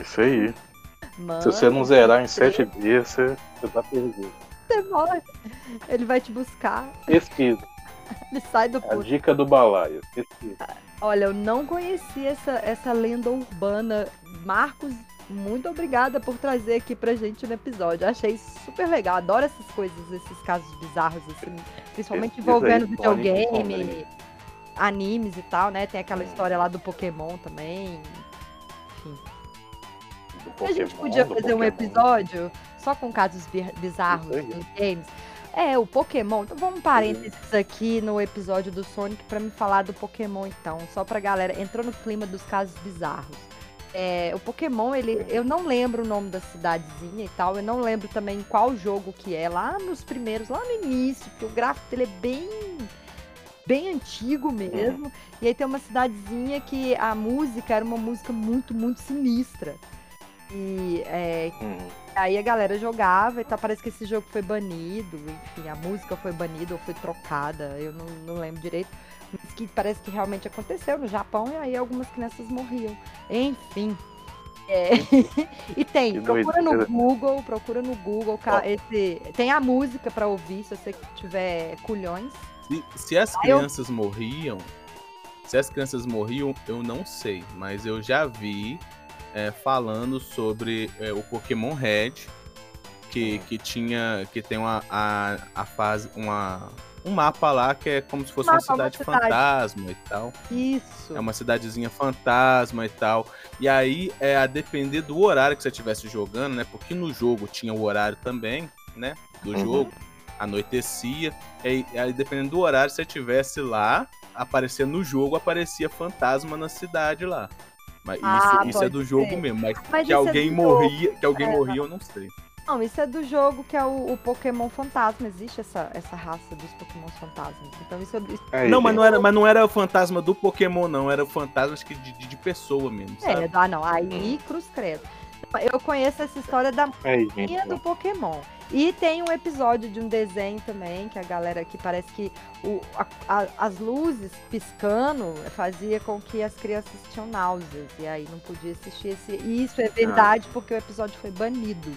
Isso aí. Mano, Se você não zerar em sete dias, você, você tá perdido. você morre. Ele vai te buscar, Pesquisa. ele sai do A puto. dica do balaio. Pesquisa. Olha, eu não conhecia essa, essa lenda urbana. Marcos, muito obrigada por trazer aqui pra gente no episódio. Achei super legal. Adoro essas coisas, esses casos bizarros, assim, principalmente envolvendo videogame, animes e tal, né? Tem aquela Hum. história lá do Pokémon também. Enfim. Do a gente Pokémon, podia fazer um Pokémon. episódio só com casos bi- bizarros dos games. É, o Pokémon. Então vamos parênteses aqui no episódio do Sonic pra me falar do Pokémon, então. Só pra galera. Entrou no clima dos casos bizarros. É, o Pokémon, ele, eu não lembro o nome da cidadezinha e tal. Eu não lembro também qual jogo que é. Lá nos primeiros, lá no início, porque o gráfico dele é bem. Bem antigo mesmo. E aí tem uma cidadezinha que a música era uma música muito, muito sinistra. E é, Hum. Aí a galera jogava e tal. Parece que esse jogo foi banido. Enfim, a música foi banida ou foi trocada. Eu não, não lembro direito. Mas que parece que realmente aconteceu no Japão e aí algumas crianças morriam. Enfim. É, e tem, procura no. Google, procura no Google, esse, tem a música pra ouvir se você tiver culhões. Se, se as Aí eu- crianças morriam, se as crianças morriam, eu não sei, mas eu já vi é, falando sobre é, o Pokémon Red, que, que tinha, que tem uma a, a fase, uma um mapa lá que é como se fosse uma Mapa, uma cidade cidade. fantasma e tal. Isso. É uma cidadezinha fantasma e tal. E aí, é a depender do horário que você estivesse jogando, né? Porque no jogo tinha o horário também, né? Do Uhum. jogo. Anoitecia. E aí, dependendo do horário, se você estivesse lá, aparecia no jogo, aparecia fantasma na cidade lá. Mas Ah, isso, isso é do jogo ser. mesmo. Mas, Mas que é alguém do morria, que alguém É. morria, eu não sei. Não, isso é do jogo que é o, o Pokémon Fantasma. Existe essa, essa raça dos Pokémon Fantasmas. Então isso, isso Aí, não, mas gente. não, era, mas não era o fantasma do Pokémon, não. Era o fantasma acho que de, de- de pessoa mesmo, sabe? é, ah não, aí cruz credo. Eu conheço essa história da linha do Pokémon. E tem um episódio de um desenho também, que a galera que parece que o, a- a- as luzes piscando fazia com que as crianças tinham náuseas. E aí não podia assistir esse. E isso é verdade porque o episódio foi banido.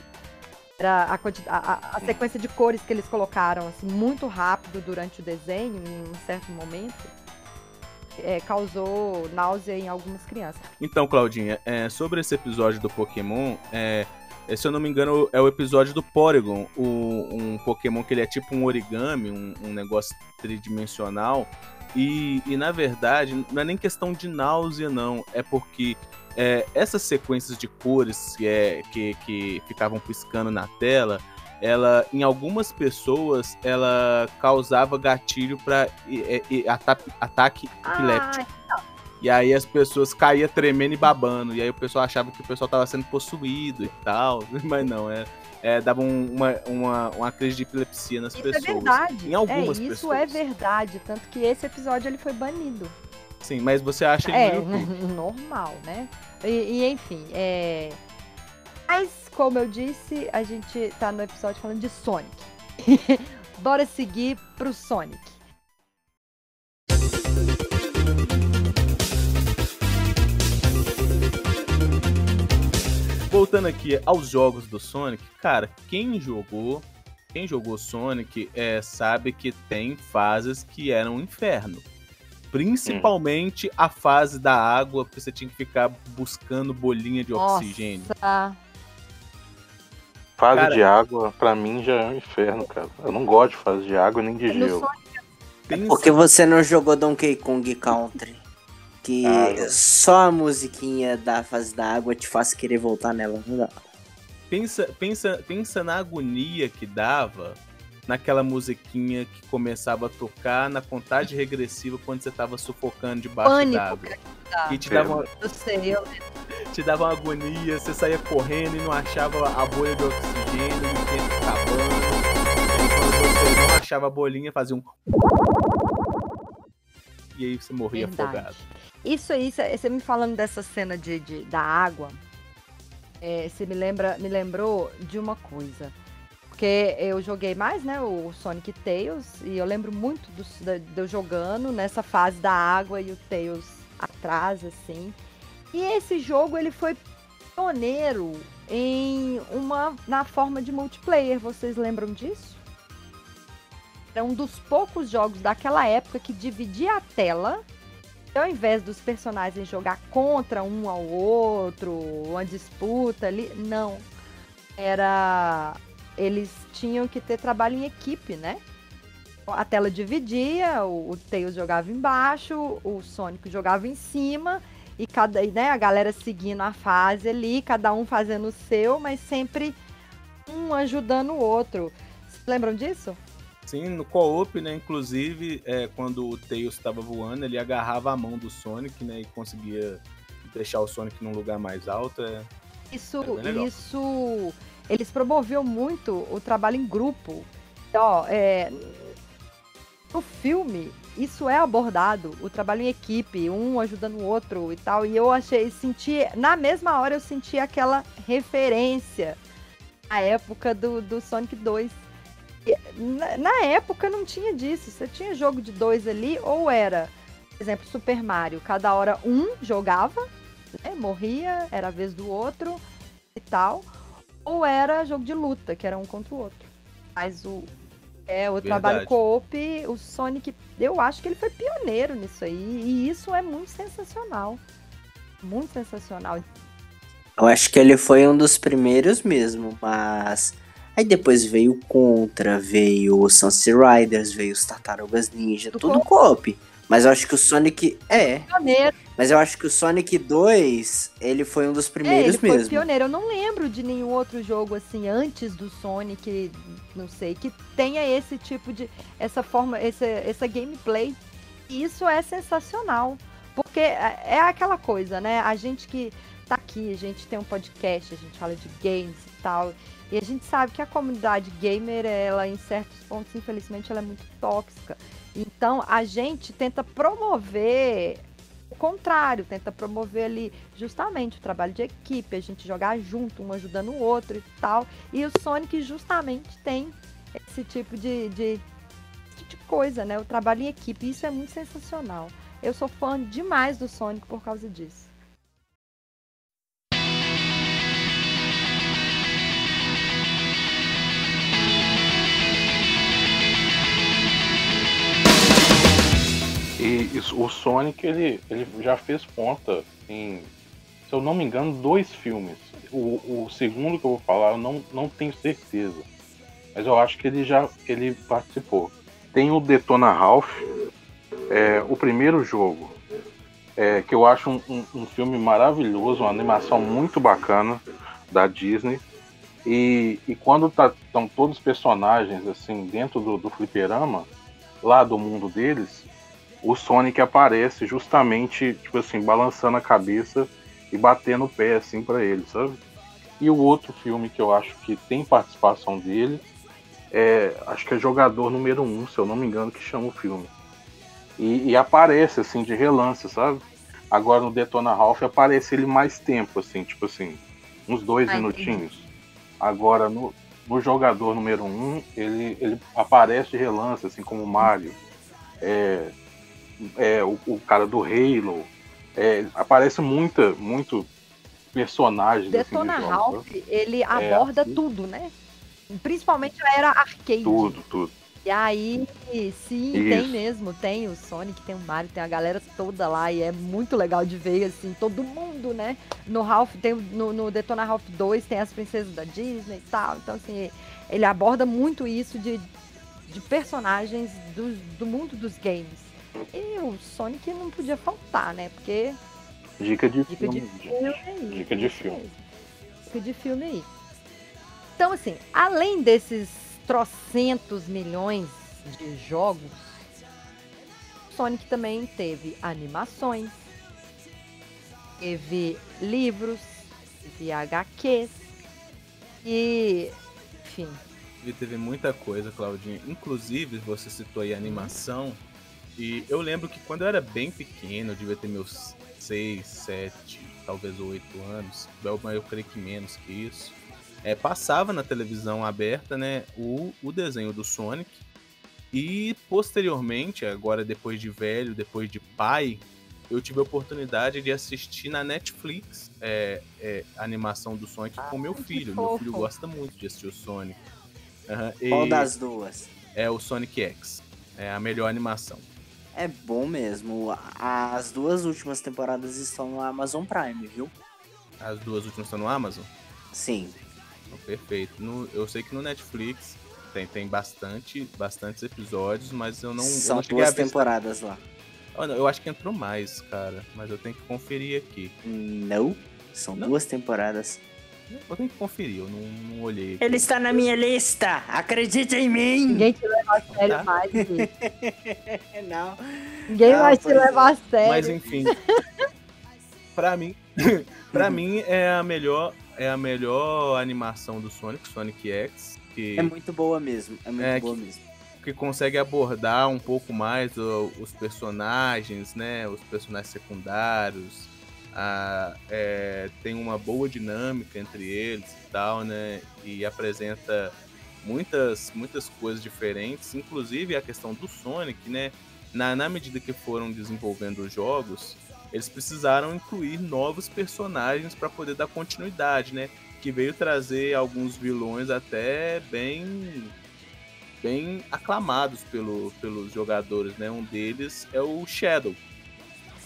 Era a, a- a sequência de cores que eles colocaram assim, muito rápido durante o desenho, em um certo momento, é, causou náusea em algumas crianças. Então, Claudinha, é, sobre esse episódio do Pokémon, é, é, se eu não me engano, é o episódio do Porygon, o- um Pokémon que ele é tipo um origami, um, um negócio tridimensional. E, e, na verdade, não é nem questão de náusea, não. É porque é, essas sequências de cores que, é, que, que ficavam piscando na tela, ela, em algumas pessoas, ela causava gatilho para ataque, ataque epiléptico. Ah, E aí as pessoas caíam tremendo e babando. E aí o pessoal achava que o pessoal tava sendo possuído e tal. Mas não, é, é dava um- uma, uma, uma crise de epilepsia nas Isso pessoas. é verdade. Em algumas é, isso pessoas. é verdade. Tanto que esse episódio ele foi banido. Sim, mas você acha ele É, normal, né? E, e, enfim, é. Mas, como eu disse, a gente tá no episódio falando de Sonic. Bora seguir pro Sonic. Voltando aqui aos jogos do Sonic, cara, quem jogou, quem jogou Sonic é, sabe que tem fases que eram um inferno. Principalmente a fase da água, porque você tinha que ficar buscando bolinha de oxigênio. Nossa, Fase Cara- de água, pra mim, já é um inferno, cara. Eu não gosto de fase de água nem de gelo. Pensa, Porque você não jogou Donkey Kong Country. Que Ah, só a musiquinha da fase da água te faz querer voltar nela. Não dá. pensa, pensa, pensa na agonia que dava naquela musiquinha que começava a tocar na contagem regressiva quando você tava sufocando debaixo d'água. dá. E te dava, uma, Eu sei, eu te dava uma agonia, você saía correndo e não achava a bolha de oxigênio, o tempo acabando. E quando você não achava a bolinha, fazia um. E aí você morria Verdade. afogado. Isso aí, você me falando dessa cena de, de- da água, você me, lembra, me lembrou de uma coisa. Porque eu joguei mais, né, o Sonic Tails, e eu lembro muito do, de eu jogando nessa fase da água e o Tails atrás, assim. E esse jogo, ele foi pioneiro em uma, na forma de multiplayer, vocês lembram disso? Era um dos poucos jogos daquela época que dividia a tela ao invés dos personagens jogar contra um ao outro, uma disputa ali, não. Era. Eles tinham que ter trabalho em equipe, né? A tela dividia, o, o Tails jogava embaixo, o Sonic jogava em cima, e cada, né, a galera seguindo a fase ali, cada um fazendo o seu, mas sempre um ajudando o outro. Vocês lembram disso? Sim, no co-op, né? Inclusive, é, quando o Tails estava voando, ele agarrava a mão do Sonic, né? E conseguia deixar o Sonic num lugar mais alto. É... Isso, É isso, eles promoviam muito o trabalho em grupo. Então, é, no filme, isso é abordado, o trabalho em equipe, um ajudando o outro e tal. E eu achei, senti, na mesma hora eu senti aquela referência à época do, do Sonic 2. E, Na, na época não tinha disso. Você tinha jogo de dois ali, ou era, por exemplo, Super Mario, cada hora um jogava né, morria, era a vez do outro e tal. Ou era jogo de luta, que era um contra o outro. Mas o, é, o trabalho co-op, o Sonic, eu acho que ele foi pioneiro nisso aí. E isso é muito sensacional. Muito sensacional. Eu acho que ele foi um dos primeiros mesmo, mas. Aí depois veio o Contra, veio o Sunset Riders, veio os Tartarugas Ninja, Do tudo co-op. Mas eu acho que o Sonic. É, Pioneiro. mas eu acho que o Sonic 2, ele foi um dos É, primeiros ele foi mesmo. pioneiro. Eu não lembro de nenhum outro jogo assim antes do Sonic, não sei, que tenha esse tipo de essa forma, essa, essa gameplay. E isso é sensacional, porque é é aquela coisa, né? A gente que tá aqui, a gente tem um podcast, a gente fala de games e tal, e a gente sabe que a comunidade gamer, ela em certos pontos, infelizmente, ela é muito tóxica. Então, a gente tenta promover o contrário, tenta promover ali justamente o trabalho de equipe, a gente jogar junto, um ajudando o outro e tal. E o Sonic justamente tem esse tipo de, de, de coisa, né? O trabalho em equipe. Isso é muito sensacional. Eu sou fã demais do Sonic por causa disso. E isso- o Sonic, ele, ele já fez ponta em, se eu não me engano, dois filmes. O, o segundo que eu vou falar, eu não, não tenho certeza. Mas eu acho que ele já ele participou. Tem o Detona Ralph, é, o primeiro jogo, é, que eu acho um, um- um filme maravilhoso, uma animação muito bacana da Disney. E, e quando estão todos os personagens assim dentro do, do fliperama, lá do mundo deles, o Sonic aparece justamente, tipo assim, balançando a cabeça e batendo o pé assim para ele, sabe? E o outro filme que eu acho que tem participação dele é, acho que é Jogador Número 1, um, se eu não me engano, que chama o filme. E, e aparece assim de relance, sabe? Agora no Detona Ralph aparece ele mais tempo, assim, tipo assim, uns dois Ah, minutinhos. Agora no, no Jogador Número 1, um, ele, ele aparece de relance, assim como o Mario. É, é, o, o cara do Halo. É, aparece muita, muito personagens. Detona assim, de jogos, Ralph, sabe? ele aborda assim. tudo, né? Principalmente a era arcade. Tudo, tudo. E aí, sim, Isso. tem mesmo. Tem o Sonic, tem o Mario, tem a galera toda lá. E é muito legal de ver, assim, todo mundo, né? No Ralph, tem, no, no Detona Ralph 2 tem as princesas da Disney e tal. Então, assim, ele aborda muito isso de de personagens do, do mundo dos games. E o Sonic não podia faltar, né? Porque Dica de dica de filme. filme aí. Dica de filme. Dica de filme aí. Então, assim, além desses trocentos milhões de jogos, Sonic também teve animações, teve livros, teve HQs e, enfim, E teve muita coisa, Claudinha. Inclusive, você citou aí a animação. E eu lembro que quando eu era bem pequeno, eu devia ter meus 6, 7, talvez 8 anos. Eu, eu creio que menos que isso. É, passava na televisão aberta, né, o, o desenho do Sonic. E posteriormente, agora depois de velho, depois de pai, eu tive a oportunidade de assistir na Netflix é, é, a animação do Sonic com meu filho. Meu filho gosta muito de assistir o Sonic. Aham, Qual e das duas? É o Sonic X. É a melhor animação. É bom mesmo. As duas últimas temporadas estão no Amazon Prime, viu? As duas últimas estão no Amazon? Sim. Então, perfeito. No- eu sei que no Netflix tem, tem bastante, bastantes episódios, mas eu não, eu São não cheguei a duas temporadas lá. Ah, não, eu acho que entrou mais, cara. Mas eu tenho que conferir aqui. Não. São Não. duas temporadas. Eu tenho que conferir, eu não, não olhei. aqui. Ele está na minha lista! Acredite em mim! ninguém te leva a sério Tá. mais. Não. Ninguém Ah, vai te é. levar a sério. Mas enfim. pra mim, para mim é a melhor é a melhor animação do Sonic, Sonic X, que É muito boa mesmo. É muito É, boa que- mesmo. que consegue abordar um pouco mais o- os personagens, né? Os personagens secundários. A- é, tem uma boa dinâmica entre eles e tal, né? E apresenta muitas, muitas coisas diferentes, inclusive a questão do Sonic, né? Na, na medida que foram desenvolvendo os jogos, eles precisaram incluir novos personagens para poder dar continuidade, né? Que veio trazer alguns vilões até bem bem aclamados pelo, pelos jogadores, né? Um deles é o Shadow,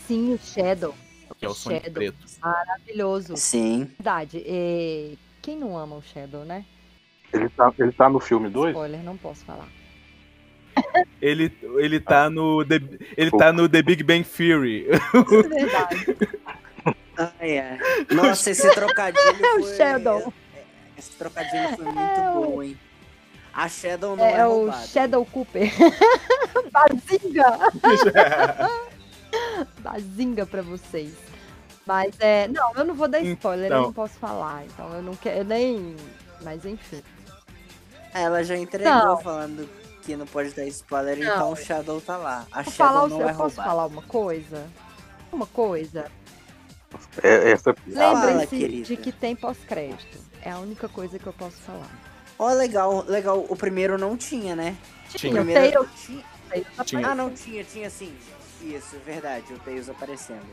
Sim, o Shadow. Que é o Sonic Shadow. preto. Maravilhoso. Sim. Verdade. E quem não ama o Shadow, né? Ele tá, ele tá no filme 2? Spoiler, não posso falar. Ele, ele tá no The, ele tá no The Big Bang Theory. É verdade. Ai, é. Nossa, esse trocadilho É o foi... Shadow. Esse trocadilho foi muito bom, hein? A Shadow não é, É, o roubada. Shadow Cooper. Bazinga! Bazinga pra vocês. Mas é. Não, eu não vou dar spoiler, eu Então. não posso falar. Então eu não quero nem. Mas enfim. Ela já entregou Não. falando que não pode dar spoiler, Não. então o Shadow tá lá. A Vou Shadow falar, o- não eu é posso falar uma coisa? Uma coisa. É, essa Fala, Lembrem-se querida. de que tem pós-crédito. É a única coisa que eu posso falar. Ó, legal, legal. O primeiro não tinha, né? Tinha. O primeiro. Tails Tinha. Ah, não tinha, tinha sim. Isso, verdade, o Tails aparecendo.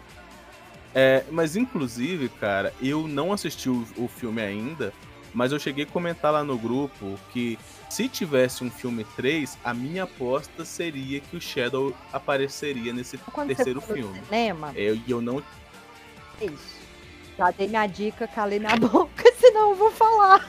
É, mas inclusive, cara, eu não assisti o, o filme ainda, mas eu cheguei a comentar lá no grupo que se tivesse um filme 3, a minha aposta seria que o Shadow apareceria nesse Quando terceiro você for no filme. cinema, É, E eu não é isso. Já dei minha dica, calei minha boca, senão eu vou falar.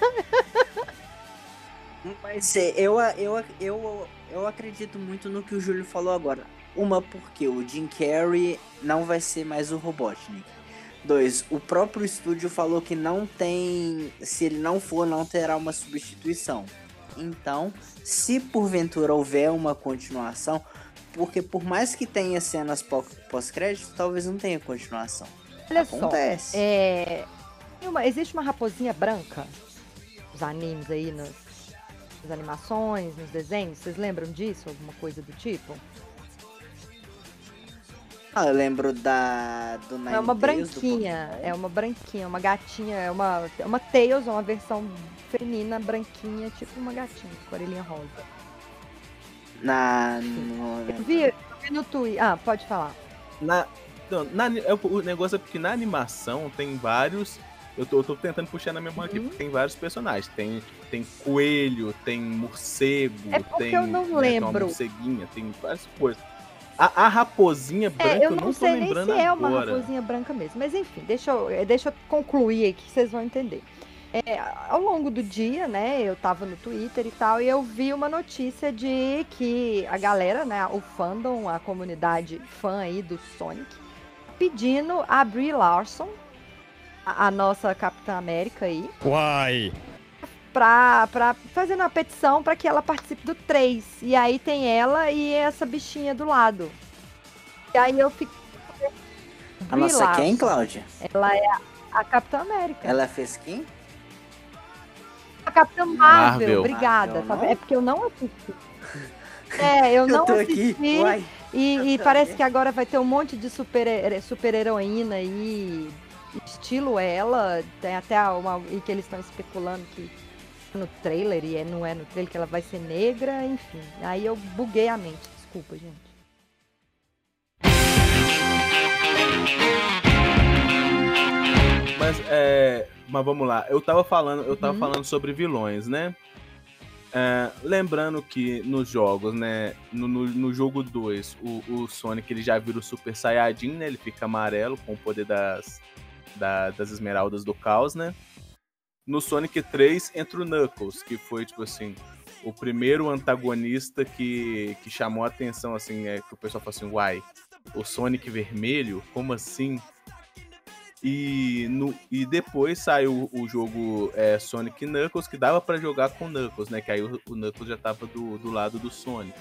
Mas eu, eu, eu, eu acredito muito no que o Júlio falou agora. Uma, porque o Jim Carrey não vai ser mais o Robotnik. Dois, o próprio estúdio falou que não tem. Se ele não for, não terá uma substituição. Então, se porventura houver uma continuação, porque por mais que tenha cenas pó- pós-crédito, talvez não tenha continuação. Olha só. Acontece. É, tem uma- existe uma raposinha branca nos animes aí, nas, nas animações, nos desenhos. Vocês lembram disso? Alguma coisa do tipo? Ah, eu lembro da. Do é uma do branquinha, é uma branquinha, uma gatinha, é uma, é uma Tails, é uma versão feminina branquinha, tipo uma gatinha, com orelhinha rosa. Na. no- Eu vi, eu vi no Twitter. Ah, pode falar. Na, não, na é, o negócio é porque na animação tem vários. Eu tô, eu tô tentando puxar na memória aqui, Uhum. porque tem vários personagens. Tem, tem coelho, tem morcego, É porque tem. eu não né, tem uma lembro. morceguinha, tem várias coisas. A, a raposinha branca É, eu eu não não tô sei nem se é uma agora. raposinha branca mesmo. Mas enfim, deixa eu, eh, deixa eu concluir aqui que vocês vão entender. é, ao longo do dia, né, eu tava no Twitter e tal, e eu vi uma notícia de que a galera, né, o fandom, a comunidade fã aí do Sonic, pedindo a Brie Larson, a, a nossa Capitã América aí, Uai. Pra, pra fazendo uma petição para que ela participe do 3. E aí tem ela e essa bichinha do lado. E aí eu fico. A nossa quem, Cláudia? Ela é a, a Capitã América. Ela fez quem? A Capitã Marvel, Marvel. obrigada. Marvel, não? É porque eu não assisti. É, eu não tô assisti. E, e Eu parece que agora vai ter um monte de super, super heroína aí, estilo ela. Tem até uma e que eles estão especulando que no trailer, e é- não é no trailer, que ela vai ser negra, enfim. Aí eu buguei a mente, desculpa, gente. Mas, é, mas vamos lá, eu tava falando, eu tava Uhum. falando sobre vilões, né? É, lembrando que nos jogos, né? No, no, no jogo 2, o, o Sonic ele já vira o Super Saiyajin, né? Ele fica amarelo com o poder das, da- das esmeraldas do caos, né? No Sonic 3 entra o Knuckles, que foi, tipo assim, o primeiro antagonista que, que chamou a atenção, assim, é que o pessoal falou assim, uai, o Sonic vermelho? Como assim? E, no, e depois saiu o jogo é, Sonic Knuckles, que dava pra jogar com Knuckles, né? Que aí o, o Knuckles já tava do, do lado do Sonic.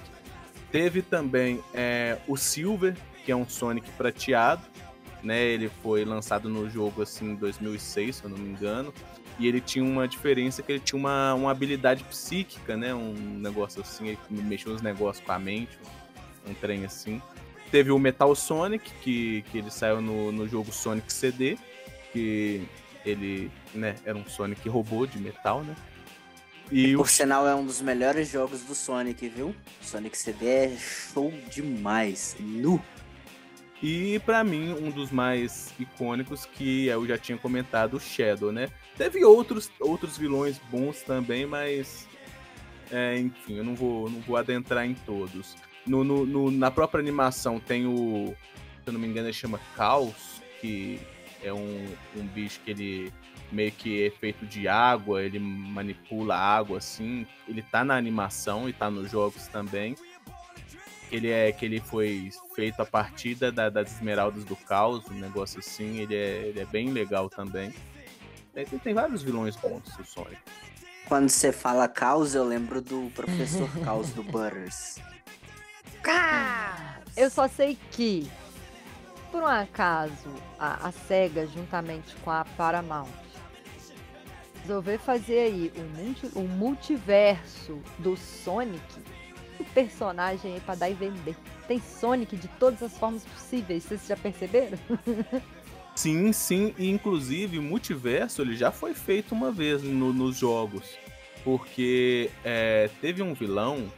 Teve também é, o Silver, que é um Sonic prateado, né? Ele foi lançado no jogo assim em 2006, se eu não me engano. E ele tinha uma diferença que ele tinha uma, uma habilidade psíquica, né? Um negócio assim, ele mexeu uns negócios com a mente, um trem assim. Teve o Metal Sonic, que, que ele saiu no, no jogo Sonic CD, que ele né, era um Sonic robô de metal, né? E o Por sinal, é um dos melhores jogos do Sonic, viu? Sonic CD é show demais. Nu. E pra mim, um dos mais icônicos que eu já tinha comentado, o Shadow, né? Teve outros, outros vilões bons também, mas. é, enfim, eu não vou, não vou adentrar em todos. No, no- no- na própria animação tem o. Se eu não me engano, ele chama Caos, que é um, um bicho que ele meio que é feito de água, ele manipula água assim. Ele tá na animação e tá nos jogos também ele é que ele foi feito a partir da- das Esmeraldas do Caos, um negócio assim, ele é, ele é bem legal também. É, Tem, tem vários vilões bons o Sonic. Quando você fala caos, eu lembro do professor Caos do Butters. Eu só sei que, por um acaso, a, a SEGA, juntamente com a Paramount, resolver fazer aí um, multi- um multiverso do Sonic, um personagem aí pra dar e vender. Tem Sonic de todas as formas possíveis, vocês já perceberam? Sim, sim, e inclusive multiverso ele já foi feito uma vez no- nos jogos. Porque é, teve um vilão.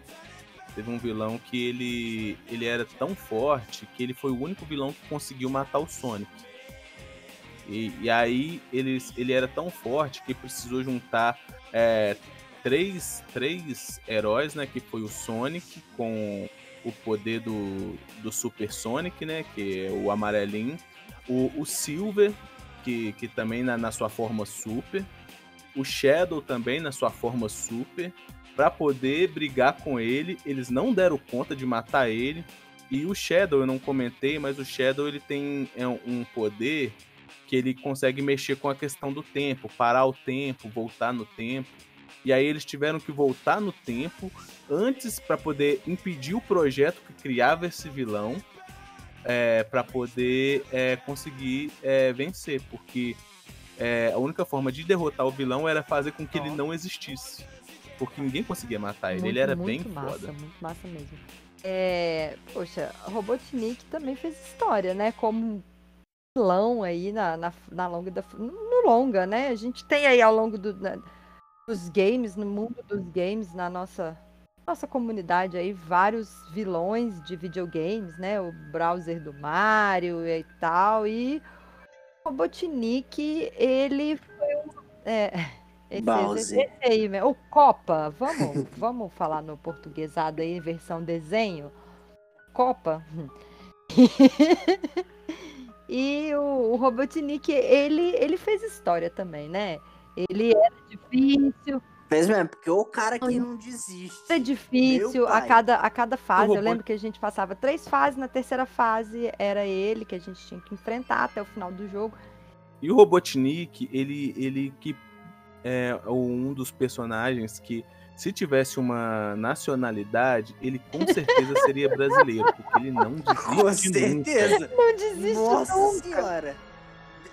Teve um vilão que ele, ele era tão forte que ele foi o único vilão que conseguiu matar o Sonic. E, e aí ele, ele era tão forte que precisou juntar é, três, três heróis, né? Que foi o Sonic com o poder do, do Super Sonic, né? Que é o amarelinho. O, o Silver, que, que também na, na sua forma super. O Shadow também na sua forma super. Pra poder brigar com ele. Eles não deram conta de matar ele. E o Shadow, eu não comentei, mas o Shadow ele tem é, um poder que ele consegue mexer com a questão do tempo, parar o tempo, voltar no tempo. E aí eles tiveram que voltar no tempo antes para poder impedir o projeto que criava esse vilão é, para poder é, conseguir é, vencer, porque é, a única forma de derrotar o vilão era fazer com que ele não existisse, porque ninguém conseguia matar ele, Muito, ele era muito bem massa, foda. muito massa mesmo. É, poxa, Robotnik também fez história, né? Como vilão aí na, na, na longa da, no longa, né? A gente tem aí ao longo do, na- dos games, no mundo dos games, na nossa nossa comunidade aí, vários vilões de videogames, né? O browser do Mario e tal. E o Robotnik, ele foi um. É, esse, esse aí? O Copa, vamos, vamos falar no portuguesado aí, versão desenho. Copa. e o, o Robotnik, ele, ele fez história também, né? Ele era difícil, Fez mesmo, porque o cara que não desiste. era difícil a cada, a cada fase. Eu robô- lembro que a gente passava três fases, na terceira fase era ele que a gente tinha que enfrentar até o final do jogo. E o Robotnik, ele, ele que é um dos personagens que, se tivesse uma nacionalidade, ele com certeza seria brasileiro, porque ele não Com desiste nunca. certeza. Não desiste Nossa nunca. senhora.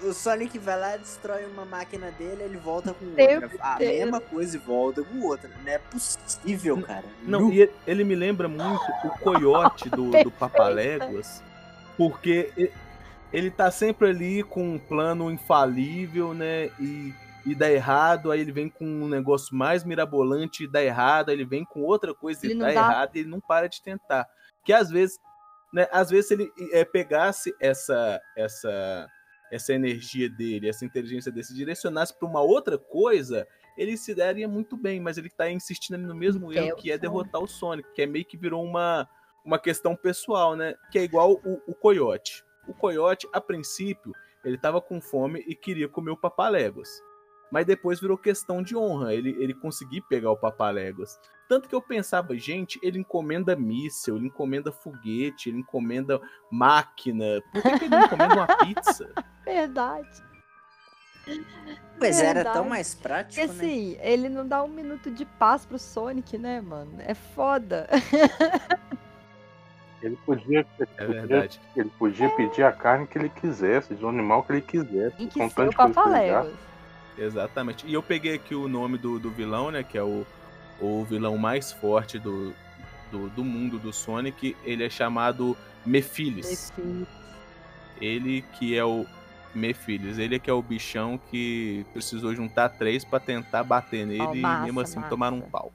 O Sonic vai lá, destrói uma máquina dele, ele volta com outra. A mesma coisa e volta com outra. Não é possível, cara. Não, e ele- me lembra muito o coiote do, do Papaléguas, porque ele tá sempre ali com um plano infalível, né? E, e dá errado, aí ele vem com um negócio mais mirabolante e dá errado, aí ele vem com outra coisa Ele e não dá dá- errado, e ele não para de tentar. Que às vezes, né? Às vezes se ele é, pegasse essa essa essa energia dele, essa inteligência dele, se direcionasse para uma outra coisa, ele se daria muito bem, mas ele tá insistindo no mesmo é erro, que é Sonic. derrotar o Sonic, que é meio que virou uma, uma questão pessoal, né? Que é igual o, o Coyote. O Coyote, a princípio, ele tava com fome e queria comer o Papaléguas. Mas depois virou questão de honra, ele, ele conseguir pegar o Papaléguas. Tanto que eu pensava, gente, ele encomenda míssel, ele encomenda foguete, ele encomenda máquina. Por que, que ele não encomenda uma pizza? Verdade. Pois era tão mais prático, Porque né? assim, ele não dá um minuto de paz pro Sonic, né, mano? É foda. Ele podia, ele É podia- verdade. ele podia pedir a carne que ele quisesse, do animal que ele quisesse. Tem que tanto o. Papaléguas. Exatamente. E eu peguei aqui o nome do, do vilão, né? Que é o, o vilão mais forte do, do, do mundo do Sonic. Ele é chamado Mephiles. Ele que é o Mephiles. Ele que é o bichão que precisou juntar três pra tentar bater nele e massa, mesmo assim massa. tomar um pau.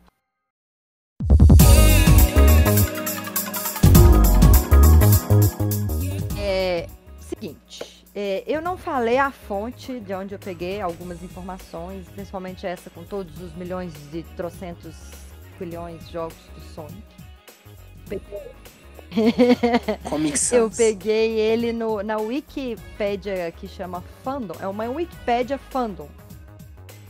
É, seguinte, é, eu não falei a fonte de onde eu peguei algumas informações, principalmente essa com todos os milhões de trocentos bilhões de jogos do Sonic. Eu peguei ele no, na Wikipédia que chama Fandom. É uma Wikipédia Fandom.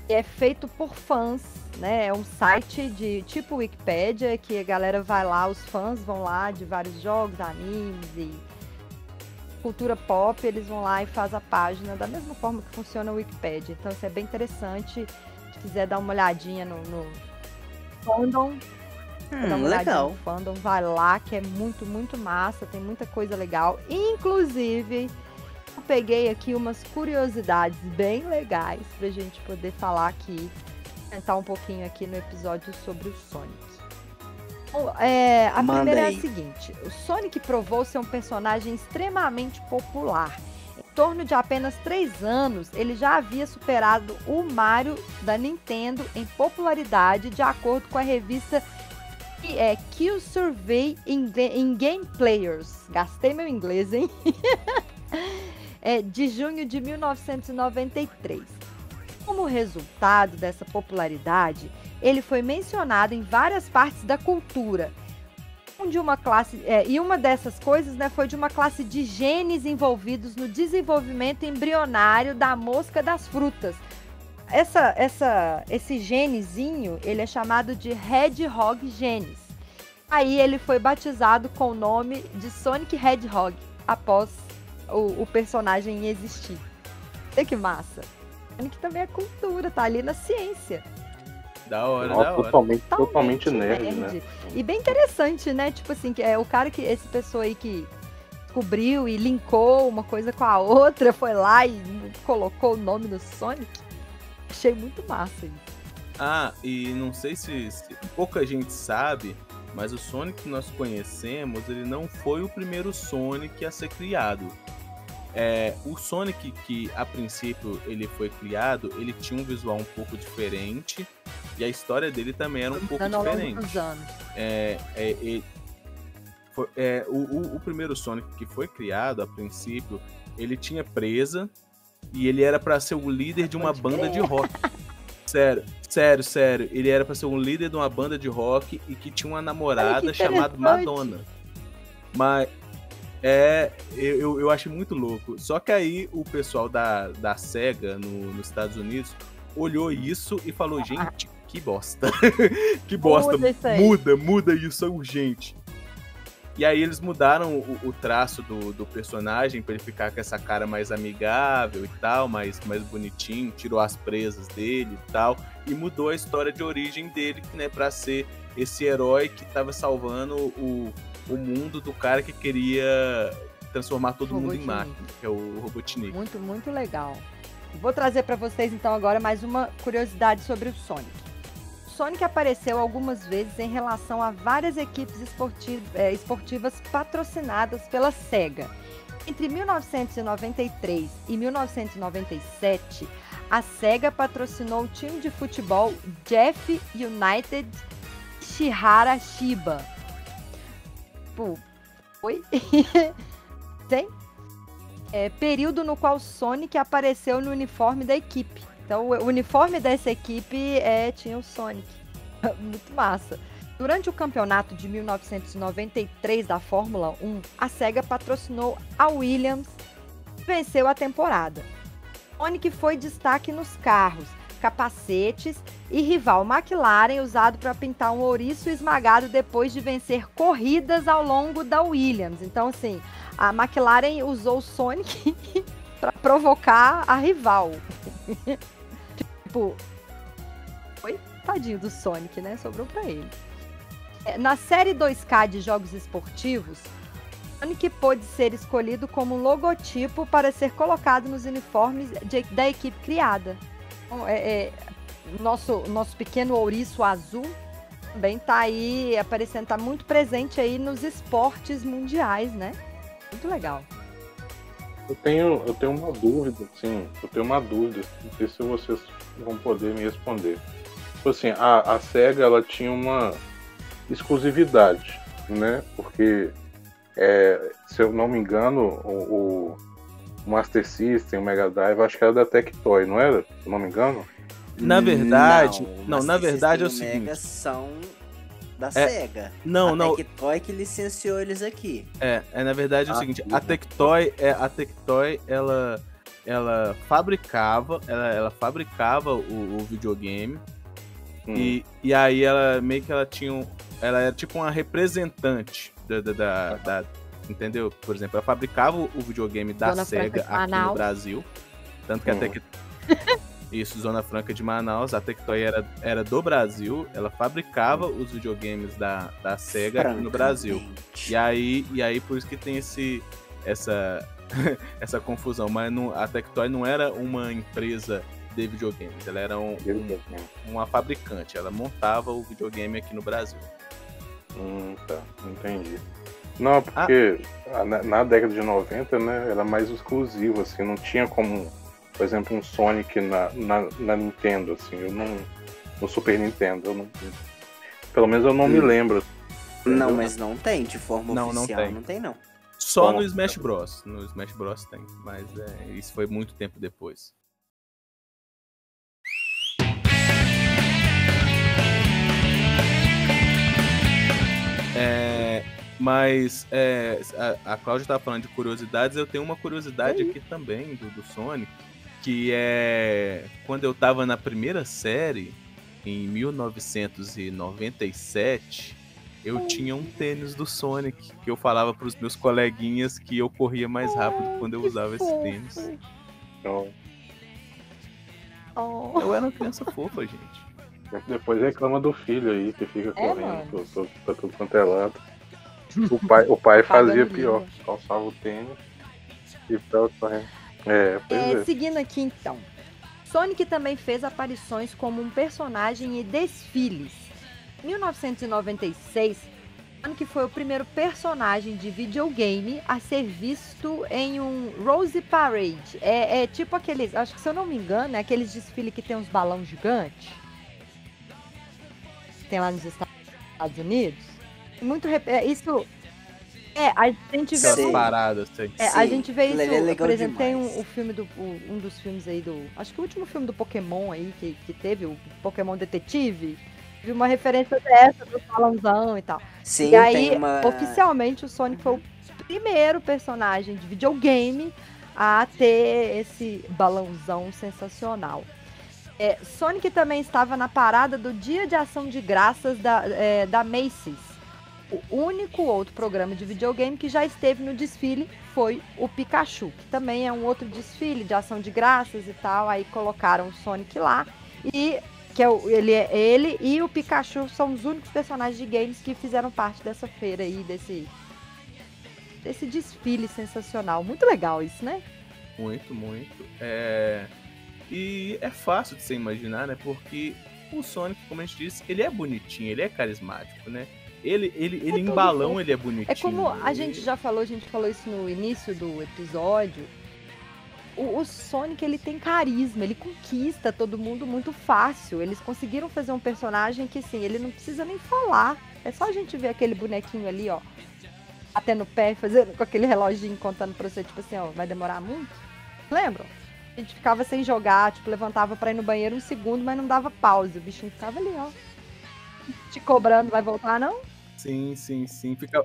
E é feito por fãs, né? É um site de tipo Wikipédia que a galera vai lá, os fãs vão lá de vários jogos, animes e cultura pop, eles vão lá e faz a página da mesma forma que funciona a Wikipédia. Então isso é bem interessante. Se quiser dar uma olhadinha no, no Fandom, Hum, legal. no fandom, vai lá, que é muito, muito massa, tem muita coisa legal. Inclusive, eu peguei aqui umas curiosidades bem legais pra gente poder falar aqui, comentar um pouquinho aqui no episódio sobre o Sonic. É, a Manda primeira é aí. a seguinte: o Sonic provou ser um personagem extremamente popular. Em torno de apenas três anos, ele já havia superado o Mario da Nintendo em popularidade, de acordo com a revista é Q Survey in, in Game Players. Gastei meu inglês, hein? é, de junho de 1993. Como resultado dessa popularidade, ele foi mencionado em várias partes da cultura. De uma classe, é, e uma dessas coisas né, foi de uma classe de genes envolvidos no desenvolvimento embrionário da mosca das frutas. Essa, essa, esse genezinho, ele é chamado de Hedgehog genes. Aí ele foi batizado com o nome de Sonic Hedgehog, após o, o personagem existir. Olha que massa. Sonic também é cultura, tá ali na ciência. Da hora, Nossa, da hora. totalmente, totalmente nerd, né? E bem interessante, né? Tipo assim, que é o cara que. Esse pessoa aí que descobriu e linkou uma coisa com a outra, foi lá e colocou o nome do Sonic. Achei muito massa isso. Ah, e não sei se, se pouca gente sabe, mas o Sonic que nós conhecemos, ele não foi o primeiro Sonic a ser criado. É, o Sonic que a princípio ele foi criado, ele tinha um visual um pouco diferente e a história dele também era um pouco diferente. É, é, é, foi- é, o, o- o primeiro Sonic que foi criado, a princípio, ele tinha presa e ele era pra ser o líder de uma banda de rock. Sério, sério, sério. Ele era pra ser um líder de uma banda de rock e que tinha uma namorada chamada. Madonna. Mas é, eu, eu, achei muito louco. Só que aí o pessoal da, da SEGA no- nos Estados Unidos olhou isso e falou, gente, que bosta. que bosta. Muda. Muda, muda isso, é urgente. E aí eles mudaram o, o traço do, do personagem pra ele ficar com essa cara mais amigável e tal, mais, mais bonitinho, tirou as presas dele e tal, e mudou a história de origem dele, né, pra ser esse herói que tava salvando o, o mundo do cara que queria transformar todo mundo em máquina, que é o Robotnik. Muito, muito legal. Vou trazer para vocês então agora mais uma curiosidade sobre o Sonic. O Sonic apareceu algumas vezes em relação a várias equipes esporti- eh, esportivas patrocinadas pela SEGA. Entre 1993 e 1997, a SEGA patrocinou o time de futebol Jeff United Shihara Shiba. Pô, oi? Tem? é, período no qual Sonic apareceu no uniforme da equipe. Então, o uniforme dessa equipe é, tinha o Sonic. Muito massa. Durante o campeonato de 1993 da Fórmula 1, a SEGA patrocinou a Williams venceu a temporada. Sonic foi destaque nos carros, capacetes e rival McLaren usado para pintar um ouriço esmagado depois de vencer corridas ao longo da Williams. Então, assim, a McLaren usou o Sonic para provocar a rival. tipo, foi tadinho do Sonic, né? Sobrou para ele. É, Na série 2K de jogos esportivos, Sonic pôde ser escolhido como logotipo para ser colocado nos uniformes de- da equipe criada. É- é, nosso, nosso pequeno ouriço azul também tá aí aparecendo, tá muito presente aí nos esportes mundiais, né? Muito legal. Eu tenho, eu tenho uma dúvida, sim, eu tenho uma dúvida, não sei se vocês vão poder me responder. Tipo assim, a, a SEGA ela tinha uma exclusividade, né? Porque, é, se eu não me engano, o, o Master System, o Mega Drive, acho que era da Tectoy, não era? Se eu não me engano? Na verdade, não, Master na verdade é o Mega seguinte. são da É, SEGA. Não, a não, Tectoy que licenciou eles aqui. É, é na verdade é o Ah, seguinte, a Tectoy, é, a Tectoy, ela, ela fabricava, ela, ela fabricava o, o videogame Hum. e, e aí ela meio que ela tinha, um, ela era tipo uma representante da, da, da- da- entendeu? Por exemplo, ela fabricava o videogame da Zona Sega aqui no Manaus. Brasil, tanto que a Hum. Tec... Isso, Zona Franca de Manaus, a Tectoy era, era do Brasil, ela fabricava os videogames da, da Sega aqui no Brasil. E aí, e aí por isso que tem esse, essa, essa confusão. Mas não, a Tectoy não era uma empresa de videogames, ela era um- um- uma fabricante. Ela montava o videogame aqui no Brasil. Hum, tá, entendi. Não, porque a- na, na década de 90, né, era mais exclusivo, assim, não tinha como, por exemplo, um Sonic na, na, na Nintendo, assim, eu não. No Super Nintendo, eu não. Pelo menos eu não me Hum. lembro. Não, mas não tem, de forma Não, não oficial, tem. não tem não. Só Bom. no Smash Bros. No Smash Bros tem, mas é, isso foi muito tempo depois. Mas é, a, a Cláudia estava falando de curiosidades, eu tenho uma curiosidade aqui também do, do Sonic, que é quando eu tava na primeira série, em 1997, eu tinha um tênis do Sonic, que eu falava pros meus coleguinhas que eu corria mais rápido quando eu usava esse tênis. Então, Oh. Eu era uma criança fofa, gente. depois reclama do filho aí, que fica É, correndo pra tudo quanto é lado. O pai, o pai fazia pior, calçava o tênis e ficava correndo. É, É, é. seguindo aqui então. Sonic também fez aparições como um personagem em desfiles. Em 1996, Sonic foi o primeiro personagem de videogame a ser visto em um Rose Parade. É, é tipo aqueles, acho que se eu não me engano, é aqueles desfiles que tem uns balões gigantes. Tem lá nos Estados Unidos. Muito rep- é, isso é a gente vê Sei. paradas, assim. é, a Sim, gente vê isso, é por exemplo, tem um, o filme do. o- um dos filmes aí do. Acho que o último filme do Pokémon aí que, que teve, o Pokémon Detetive. Vi uma referência dessa do balãozão e tal. Sim, e aí, uma... oficialmente, o Sonic foi o primeiro personagem de videogame a ter esse balãozão sensacional. É, Sonic também estava na parada do Dia de Ação de Graças da, é, da Macy's. O único outro programa de videogame que já esteve no desfile foi o Pikachu, que também é um outro desfile de ação de graças e tal. Aí colocaram o Sonic lá e que é o, ele, é, ele e o Pikachu são os únicos personagens de games que fizeram parte dessa feira aí, desse, desse desfile sensacional. Muito legal isso, né? Muito, muito. É... E é fácil de você imaginar, né? Porque o Sonic, como a gente disse, ele é bonitinho, ele é carismático, né? Ele, ele, ele em balão, ele é bonitinho. É como a gente já falou, a gente falou isso no início do episódio. O, o, Sonic, ele tem carisma, ele conquista todo mundo muito fácil. Eles conseguiram fazer um personagem que, assim, ele não precisa nem falar. É só a gente ver aquele bonequinho ali, ó, até no pé, fazendo com aquele reloginho contando pra você, tipo assim, ó, vai demorar muito. Lembram? A gente ficava sem jogar, tipo, levantava pra ir no banheiro um segundo, mas não dava pause. O bichinho ficava ali, ó. Te cobrando, vai voltar, não? Sim, sim, sim. Fica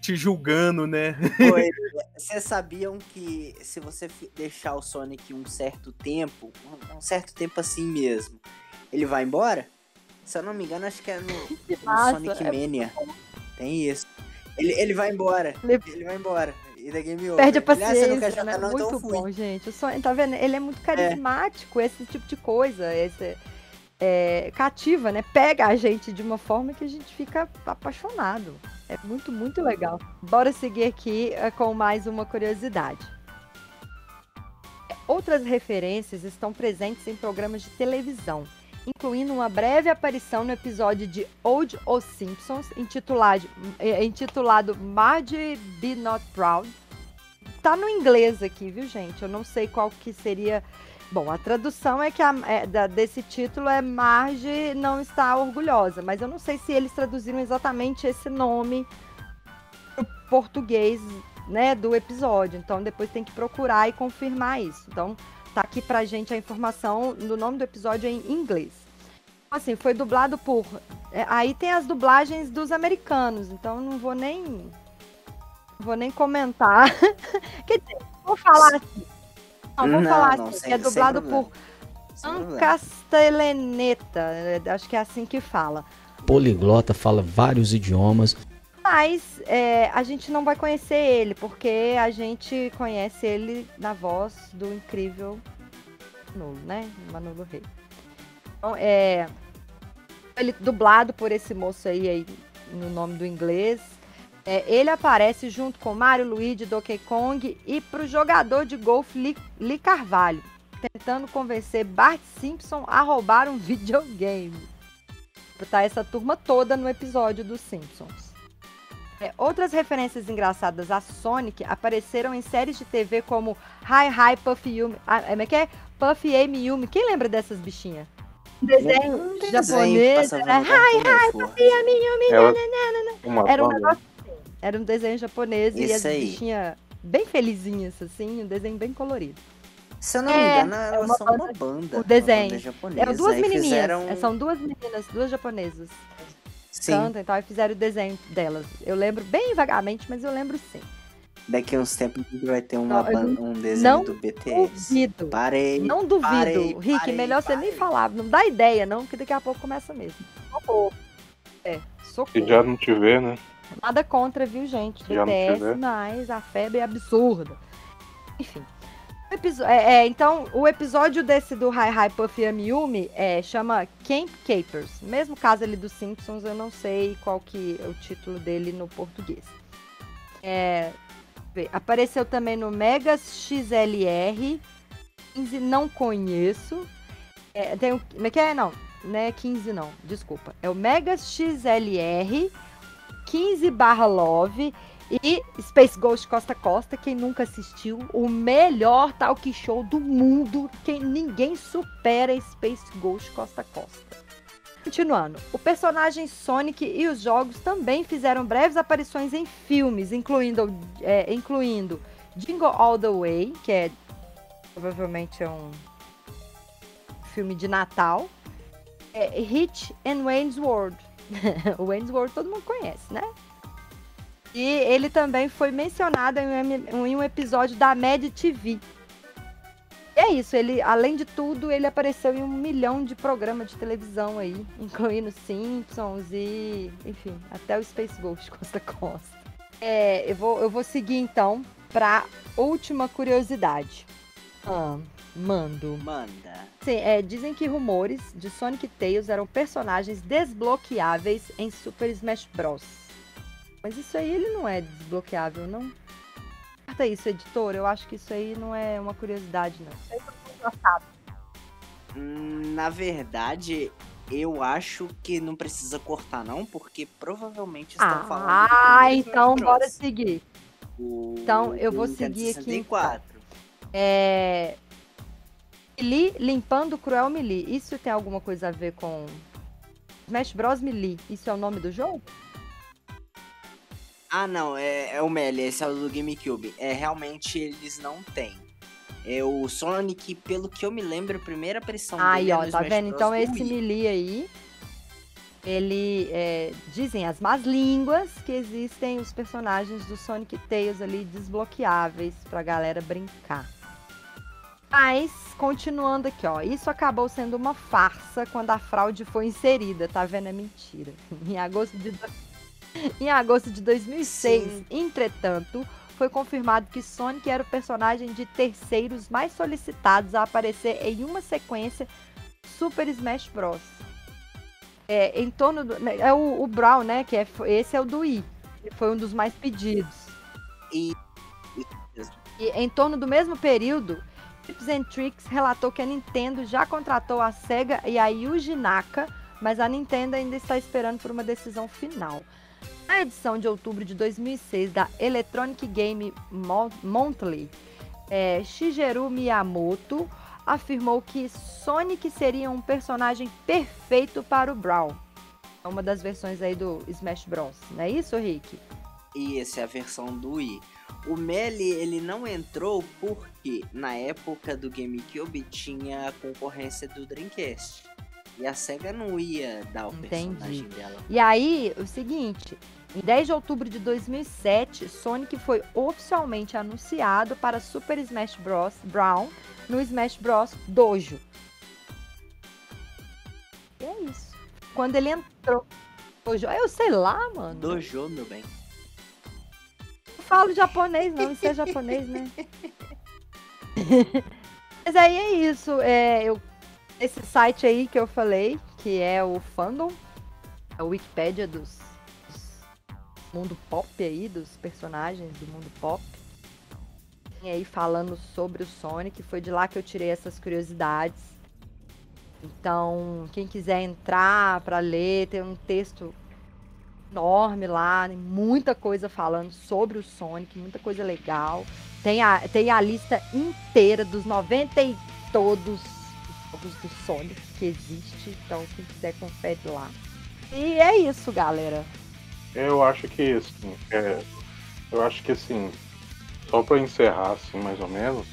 te julgando, né? Vocês sabiam que se você deixar o Sonic um certo tempo, um certo tempo assim mesmo, ele vai embora? Se eu não me engano, acho que é no, no Sonic é Mania. Tem isso. Ele, ele vai embora. Ele- Ele vai embora. E da Game Over. Perde a Ele, "Ah, você não quer paciência, jogar né? não, Muito então eu fui." bom, gente. O Sonic, tá vendo? Ele é muito carismático, esse tipo de coisa. Esse, é, cativa, né? Pega a gente de uma forma que a gente fica apaixonado. É muito, muito legal. Bora seguir aqui é, com mais uma curiosidade. Outras referências estão presentes em programas de televisão, incluindo uma breve aparição no episódio de Old Os Simpsons, intitulado, eh, intitulado Marge Be Not Proud. Tá no inglês aqui, viu, gente? Eu não sei qual que seria. Bom, a tradução é que a, é, da- desse título é Marge não está orgulhosa, mas eu não sei se eles traduziram exatamente esse nome pro português, né, do episódio. Então depois tem que procurar e confirmar isso. Então tá aqui pra gente a informação do nome do episódio em inglês. Assim, foi dublado por. é, aí tem as dublagens dos americanos, então não vou nem. Vou nem comentar. Quer dizer, vou falar assim. Não, vou Não, falar não, assim, sem- é dublado por. Ancasteleneta, é, acho que é assim que fala. Poliglota, fala vários idiomas. Mas é, a gente não vai conhecer ele, porque a gente conhece ele na voz do incrível Manolo, né? Manolo Rei. Então, é, ele dublado por esse moço aí, aí no nome do inglês. É, ele aparece junto com Mario, Luigi, Donkey Kong e pro jogador de golfe Lee, Lee Carvalho, tentando convencer Bart Simpson a roubar um videogame. Tá essa turma toda no episódio dos Simpsons. É, outras referências engraçadas a Sonic apareceram em séries de TV como Hi Hi Puffy Yumi. Ah, como é que é? Puffy Amy Yumi. Quem lembra dessas bichinhas? Desenho Um desenho japonês, né? Cartoon Network. Puffy Amy Yumi. Uma Era um negócio. Era um desenho japonês e Isso as aí. bichinhas bem felizinhas, assim, um desenho bem colorido. Se eu não me É, engano, é elas uma são uma banda- banda. o uma desenho. banda japonesa. Eram duas Aí menininhas. fizeram- é, São duas meninas, duas japonesas. Sim, Cantam e tal, e fizeram o desenho delas. Eu lembro bem vagamente, mas eu lembro sim. daqui uns tempos a vai ter uma Não, eu ban- um desenho não do BTS. Duvido. Parei. Não duvido, parei, Rick. parei, melhor você nem parei. falar. Não dá ideia, não, que daqui a pouco começa mesmo. Socorro. É, Se socorro. já não tiver, né? Nada contra, viu, gente? BTS, mas a febre é absurda. Enfim. É, é, então, o episódio desse do Hi Hi Puffy Yumi é, chama Camp Capers. Mesmo caso ali dos Simpsons, eu não sei qual que é o título dele no português. É, apareceu também no Megas XLR. 15 não conheço. É, tem o, como é que é? Não, não é 15 não, desculpa. É o Megas XLR 15 barra Love e Space Ghost Costa Costa. Quem nunca assistiu, o melhor talk show do mundo. Quem ninguém supera Space Ghost Costa Costa. Continuando, o personagem Sonic e os jogos também fizeram breves aparições em filmes, incluindo, é, incluindo Jingle All the Way, que é provavelmente é um filme de Natal, é, Hit and Wayne's World. o Wayne's World todo mundo conhece, né? E ele também foi mencionado em um, episódio da Mad TV. E É isso, ele, além de tudo, ele apareceu em um milhão de programas de televisão aí, incluindo Simpsons e, enfim, até o Space Ghost Costa Costa. É, eu, vou, eu vou seguir então para última curiosidade. Ah, mando. Manda. Sim, é, dizem que rumores de Sonic e Tails eram personagens desbloqueáveis em Super Smash Bros. Mas isso aí ele não é desbloqueável, não? Corta isso, editor. Eu acho que isso aí não é uma curiosidade, não. Isso aí todo mundo já sabe. Hum, Na verdade, eu acho que não precisa cortar, não, porque provavelmente estão falando. do Ah, então Smash bora seguir. O- Então, eu vou seguir aqui, 64. É. Melee limpando o Cruel Melee. Isso tem alguma coisa a ver com. Smash Bros. Melee. Isso é o nome do jogo? Ah, não, é, é o Melee, esse é o do GameCube. É, realmente eles não têm. É o Sonic, pelo que eu me lembro, a primeira aparição Aí, é ó, tá Smash vendo? Bros. Então esse. Melee aí. Ele. é, dizem as más línguas que existem os personagens do Sonic Tails ali desbloqueáveis pra galera brincar. Mas, continuando aqui, ó. Isso acabou sendo uma farsa quando a fraude foi inserida, tá vendo? É mentira. Em agosto de, do- em agosto de 2006, Sim. entretanto, foi confirmado que Sonic era o personagem de terceiros mais solicitados a aparecer em uma sequência Super Smash Bros. É, em torno do. né, É o, o Brown, né? Que é, esse é o do Wii. que Foi um dos mais pedidos. E E em torno do mesmo período, Tips and Tricks relatou que a Nintendo já contratou a SEGA e a Yuji Naka, mas a Nintendo ainda está esperando por uma decisão final. Na edição de outubro de 2006 da Electronic Game Mo- Monthly, é, Shigeru Miyamoto afirmou que Sonic seria um personagem perfeito para o Brawl. É uma das versões aí do Smash Bros. Não é isso, Rick? E essa é a versão do Wii. O Melee, ele não entrou porque na época do GameCube tinha a concorrência do Dreamcast. E a SEGA não ia dar o Entendi. personagem dela. E aí, o seguinte, em 10 de outubro de 2007, Sonic foi oficialmente anunciado para Super Smash Bros. Brown no Smash Bros. Dojo. E é isso. Quando ele entrou. Dojo, eu sei lá, mano. Dojo, meu bem. Não falo japonês, não. Isso é japonês, né? Mas aí é isso. É, eu, esse site aí que eu falei, que é o Fandom, a Wikipédia dos, dos mundo pop aí, dos personagens do mundo pop. E aí falando sobre o Sonic, foi de lá que eu tirei essas curiosidades. Então, quem quiser entrar para ler, tem um texto enorme lá, muita coisa falando sobre o Sonic, muita coisa legal. Tem a, tem a lista inteira dos 90 e todos os jogos do Sonic que existe. Então, quem quiser, confere lá. E é isso, galera. Eu acho que assim, é, eu acho que assim, só pra encerrar assim, mais ou menos,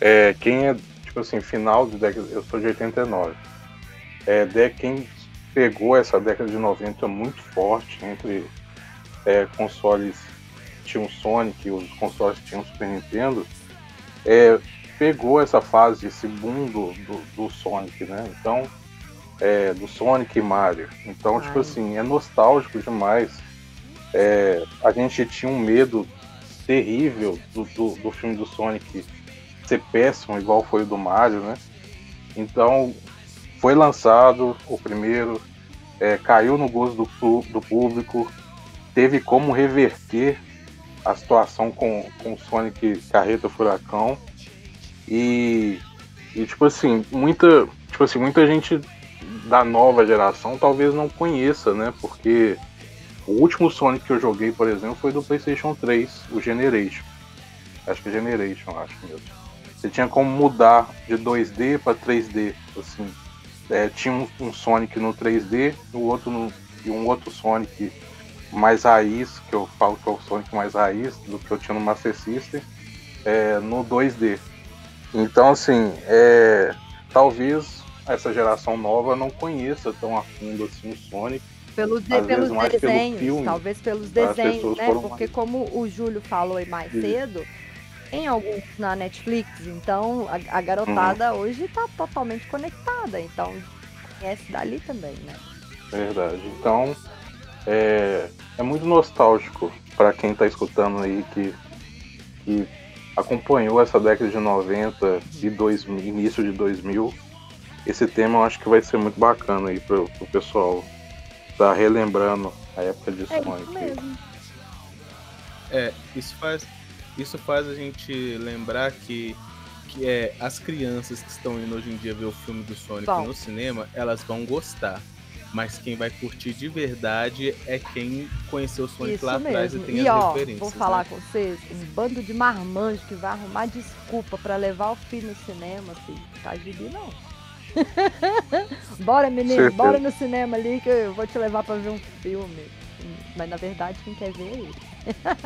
é, quem é, tipo assim, final de década, eu sou de 89. É, de, quem pegou essa década de 90 muito forte entre é, consoles que tinham Sonic os consoles tinham Super Nintendo, é, pegou essa fase, esse boom do, do, do Sonic, né? Então, é, do Sonic e Mario. Então, tipo Ai. assim, é nostálgico demais. É, a gente tinha um medo terrível do, do, do filme do Sonic ser péssimo, igual foi o do Mario, né? Então, foi lançado o primeiro, é, caiu no gosto do, do público, teve como reverter a situação com, com o Sonic Carreta Furacão. E, e tipo assim, muita, tipo assim, muita gente da nova geração talvez não conheça, né? Porque o último Sonic que eu joguei, por exemplo, foi do PlayStation 3, o Generation. Acho que é Generation, acho mesmo. Você tinha como mudar de 2D para 3D, assim. É, tinha um, um Sonic no 3D e o outro no, e um outro Sonic mais raiz, que eu falo que é o Sonic mais raiz do que eu tinha no Master System, é, no 2D. Então, assim, é, talvez essa geração nova não conheça tão a fundo assim o Sonic. Pelos, de- pelos mais pelo desenhos, filme, talvez pelos desenhos, né? Porque mais- como o Júlio falou aí mais Isso. cedo, Tem alguns na Netflix, então a, a garotada hoje tá totalmente conectada, então conhece dali também, né? Verdade. Então, é, é muito nostálgico para quem tá escutando aí que, que acompanhou essa década de 90 e 2000, início de 2000. Esse tema eu acho que vai ser muito bacana aí pro, pro pessoal tá relembrando a época de É isso Sonic. mesmo. É, isso faz, isso faz a gente lembrar que, que é, as crianças que estão indo hoje em dia ver o filme do Sonic Vão. no cinema, elas vão gostar. Mas quem vai curtir de verdade é quem conheceu o Sonic Isso lá atrás e mesmo. tem E as ó, referências. vou falar né? com vocês, um bando de marmanjo que vai arrumar desculpa pra levar o filho no cinema, filho. Tá gibi não. bora, menino, Certeza. bora no cinema ali que eu vou te levar pra ver um filme. Mas na verdade quem quer ver é ele.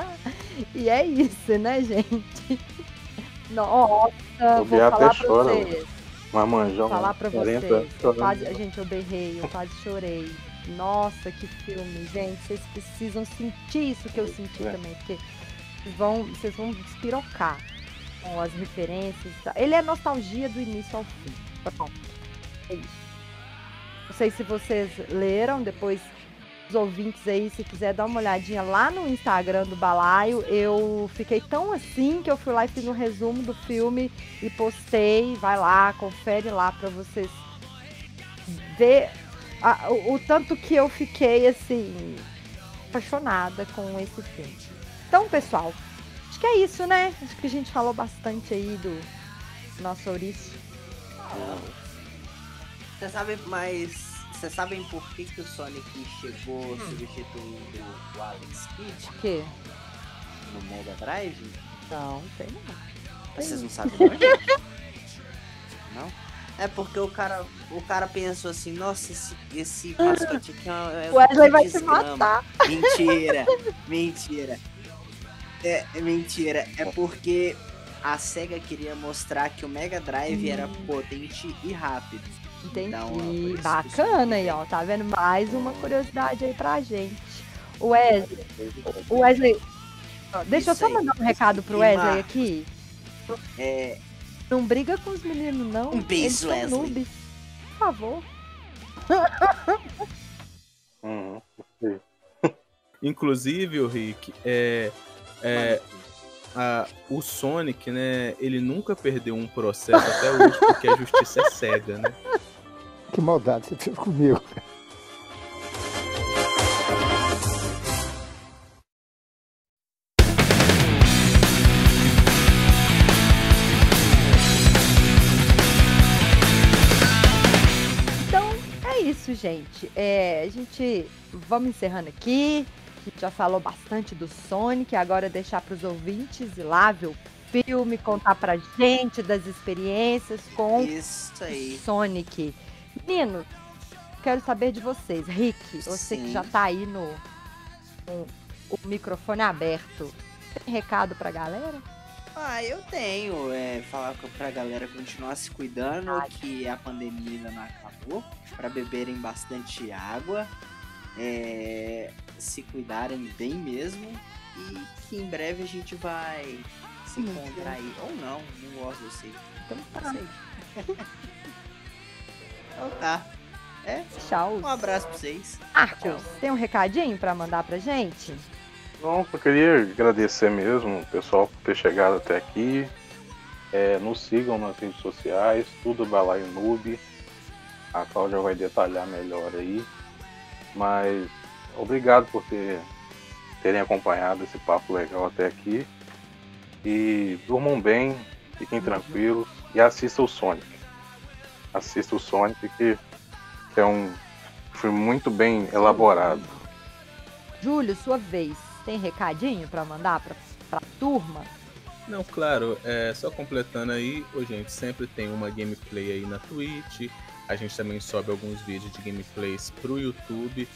e é isso, né, gente? Nossa, O vou Bia falar pra chora, vocês. Mas manjão, falar pra 40 vocês. Eu quase, gente, eu berrei, eu quase chorei. Nossa, que filme, gente. Vocês precisam sentir isso que eu senti É. também, porque vocês vão, vocês vão despirocar com as referências. tá? Ele é nostalgia do início ao fim. Pronto. É isso. Não sei se vocês leram, depois os ouvintes aí, se quiser dar uma olhadinha lá no Instagram do Balaio, eu fiquei tão assim que eu fui lá e fiz um resumo do filme e postei. Vai lá, confere lá pra vocês ver a- o, o tanto que eu fiquei assim apaixonada com esse filme. Então, pessoal, acho que é isso, né? Acho que a gente falou bastante aí do nosso Ouriço. Você sabe, mas. Vocês sabem por que, que o Sonic chegou substituindo o Alex Kidd O quê? no Mega Drive? Não, sei não. Vocês não sabem não? Não? É porque o cara, o cara pensou assim, nossa, esse, esse mascote aqui é, é O Wesley vai desgrama. matar. Mentira, mentira. É, é mentira. É porque a SEGA queria mostrar que o Mega Drive era potente e rápido. Entendi. Então, Bacana aí, ó. Tá vendo? Mais uma curiosidade aí pra gente. O Wesley. O Wesley. Deixa eu só mandar um recado pro Wesley aqui. É, Não briga com os meninos, não. Um beijo, Eles são Wesley. noobs. Por favor. Uhum. Inclusive, o Rick, é, é, a- o Sonic, né? Ele nunca perdeu um processo até hoje porque a justiça é cega, né? Que maldade você fez comigo. Então, é isso, gente. É, a gente. Vamos encerrando aqui. A gente já falou bastante do Sonic. Agora deixar para os ouvintes ir lá ver o filme, contar pra gente das experiências com isso aí. Sonic. Menino, quero saber de vocês. Rick, você que Sim. já tá aí no com o microfone aberto. Tem recado pra galera? Ah, eu tenho. É, falar pra galera continuar se cuidando, Ai. que a pandemia ainda não acabou. Pra beberem bastante água. é, se cuidarem bem mesmo. E que em breve a gente vai se encontrar aí. Ou não, não gosto de você. Então Não tá. então tá. É, Tchau. um abraço pra vocês. Marcos, tem um recadinho pra mandar pra gente? Não, eu queria agradecer mesmo o pessoal por ter chegado até aqui. É, nos sigam nas redes sociais, tudo Balaio Noob. A Cláudia vai detalhar melhor aí. Mas obrigado por ter, terem acompanhado esse papo legal até aqui. E durmam bem, fiquem tranquilos e assistam o Sonic. Assista o Sonic que, é um filme muito bem elaborado. Júlio, sua vez. Tem recadinho pra mandar pra, pra turma? Não, claro, é, só completando aí, ô, gente, sempre tem uma gameplay aí na Twitch. A gente também sobe alguns vídeos de gameplays pro YouTube.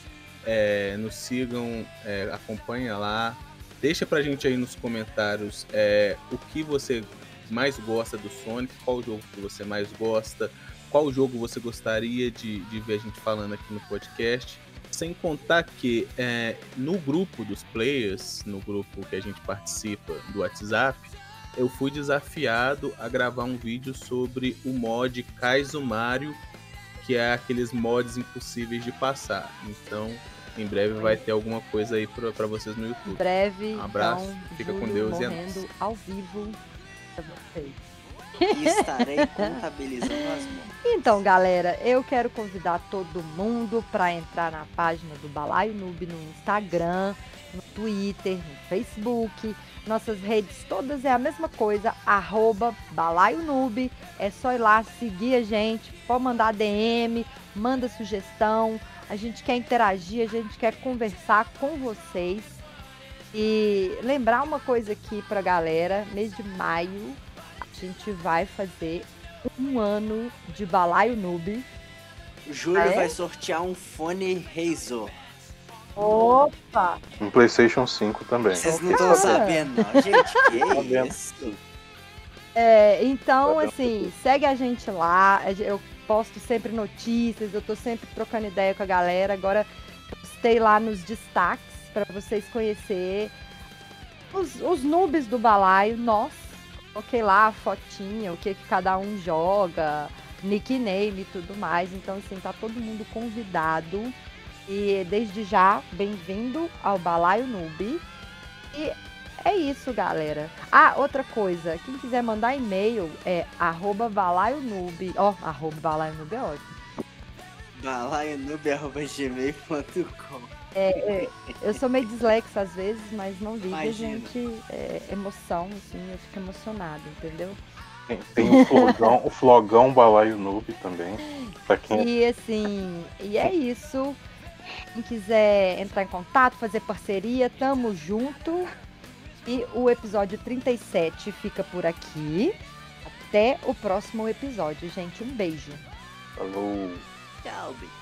É, nos sigam, é, acompanha lá. Deixa pra gente aí nos comentários é, o que você mais gosta do Sonic, qual jogo que você mais gosta, qual jogo você gostaria de, de ver a gente falando aqui no podcast. Sem contar que é, no grupo dos players, no grupo que a gente participa do WhatsApp, eu fui desafiado a gravar um vídeo sobre o mod Kaizumario, que é aqueles mods impossíveis de passar. Então, em breve vai ter alguma coisa aí pra vocês no Em YouTube. breve, Um abraço, então, fica com Deus e morrendo nóis. ao vivo. E estarei contabilizando as mãos. Então, galera, eu quero convidar todo mundo para entrar na página do Balaio Noob no Instagram, no Twitter, no Facebook. Nossas redes todas é a mesma coisa, arroba Balaio Noob. É só ir lá seguir a gente, pode mandar DM, manda sugestão. A gente quer interagir, a gente quer conversar com vocês. E lembrar uma coisa aqui pra galera, mês de maio, gente vai fazer um ano de Balaio Noob. O Júlio Ah, é? vai sortear um fone Razor. Opa! Um PlayStation 5 também. Vocês não estão sabendo, não, gente? Que Sabendo. isso? É, então, Tá assim, segue a gente lá. Eu posto sempre notícias, eu tô sempre trocando ideia com a galera. Agora postei lá nos destaques para vocês conhecer os, os noobs do balaio, nós. Coloquei lá a fotinha, o que, que cada um joga, nickname e tudo mais. Então, assim, tá todo mundo convidado. E desde já, bem-vindo ao Balaio Noob. E é isso, galera. Ah, outra coisa. Quem quiser mandar e-mail é arroba. Ó, arroba balaionoob é ótimo. balaionoob.gmail.com É, é, eu sou meio dislexa às vezes, mas não liga, Imagina. gente. É emoção, assim, eu fico emocionada, entendeu? Tem, tem o flogão, o flogão balaio noob também. Quem E assim, e é isso. Quem quiser entrar em contato, fazer parceria, tamo junto. E o episódio 37 fica por aqui. Até o próximo episódio, gente. Um beijo. falou. Tchau, beijo.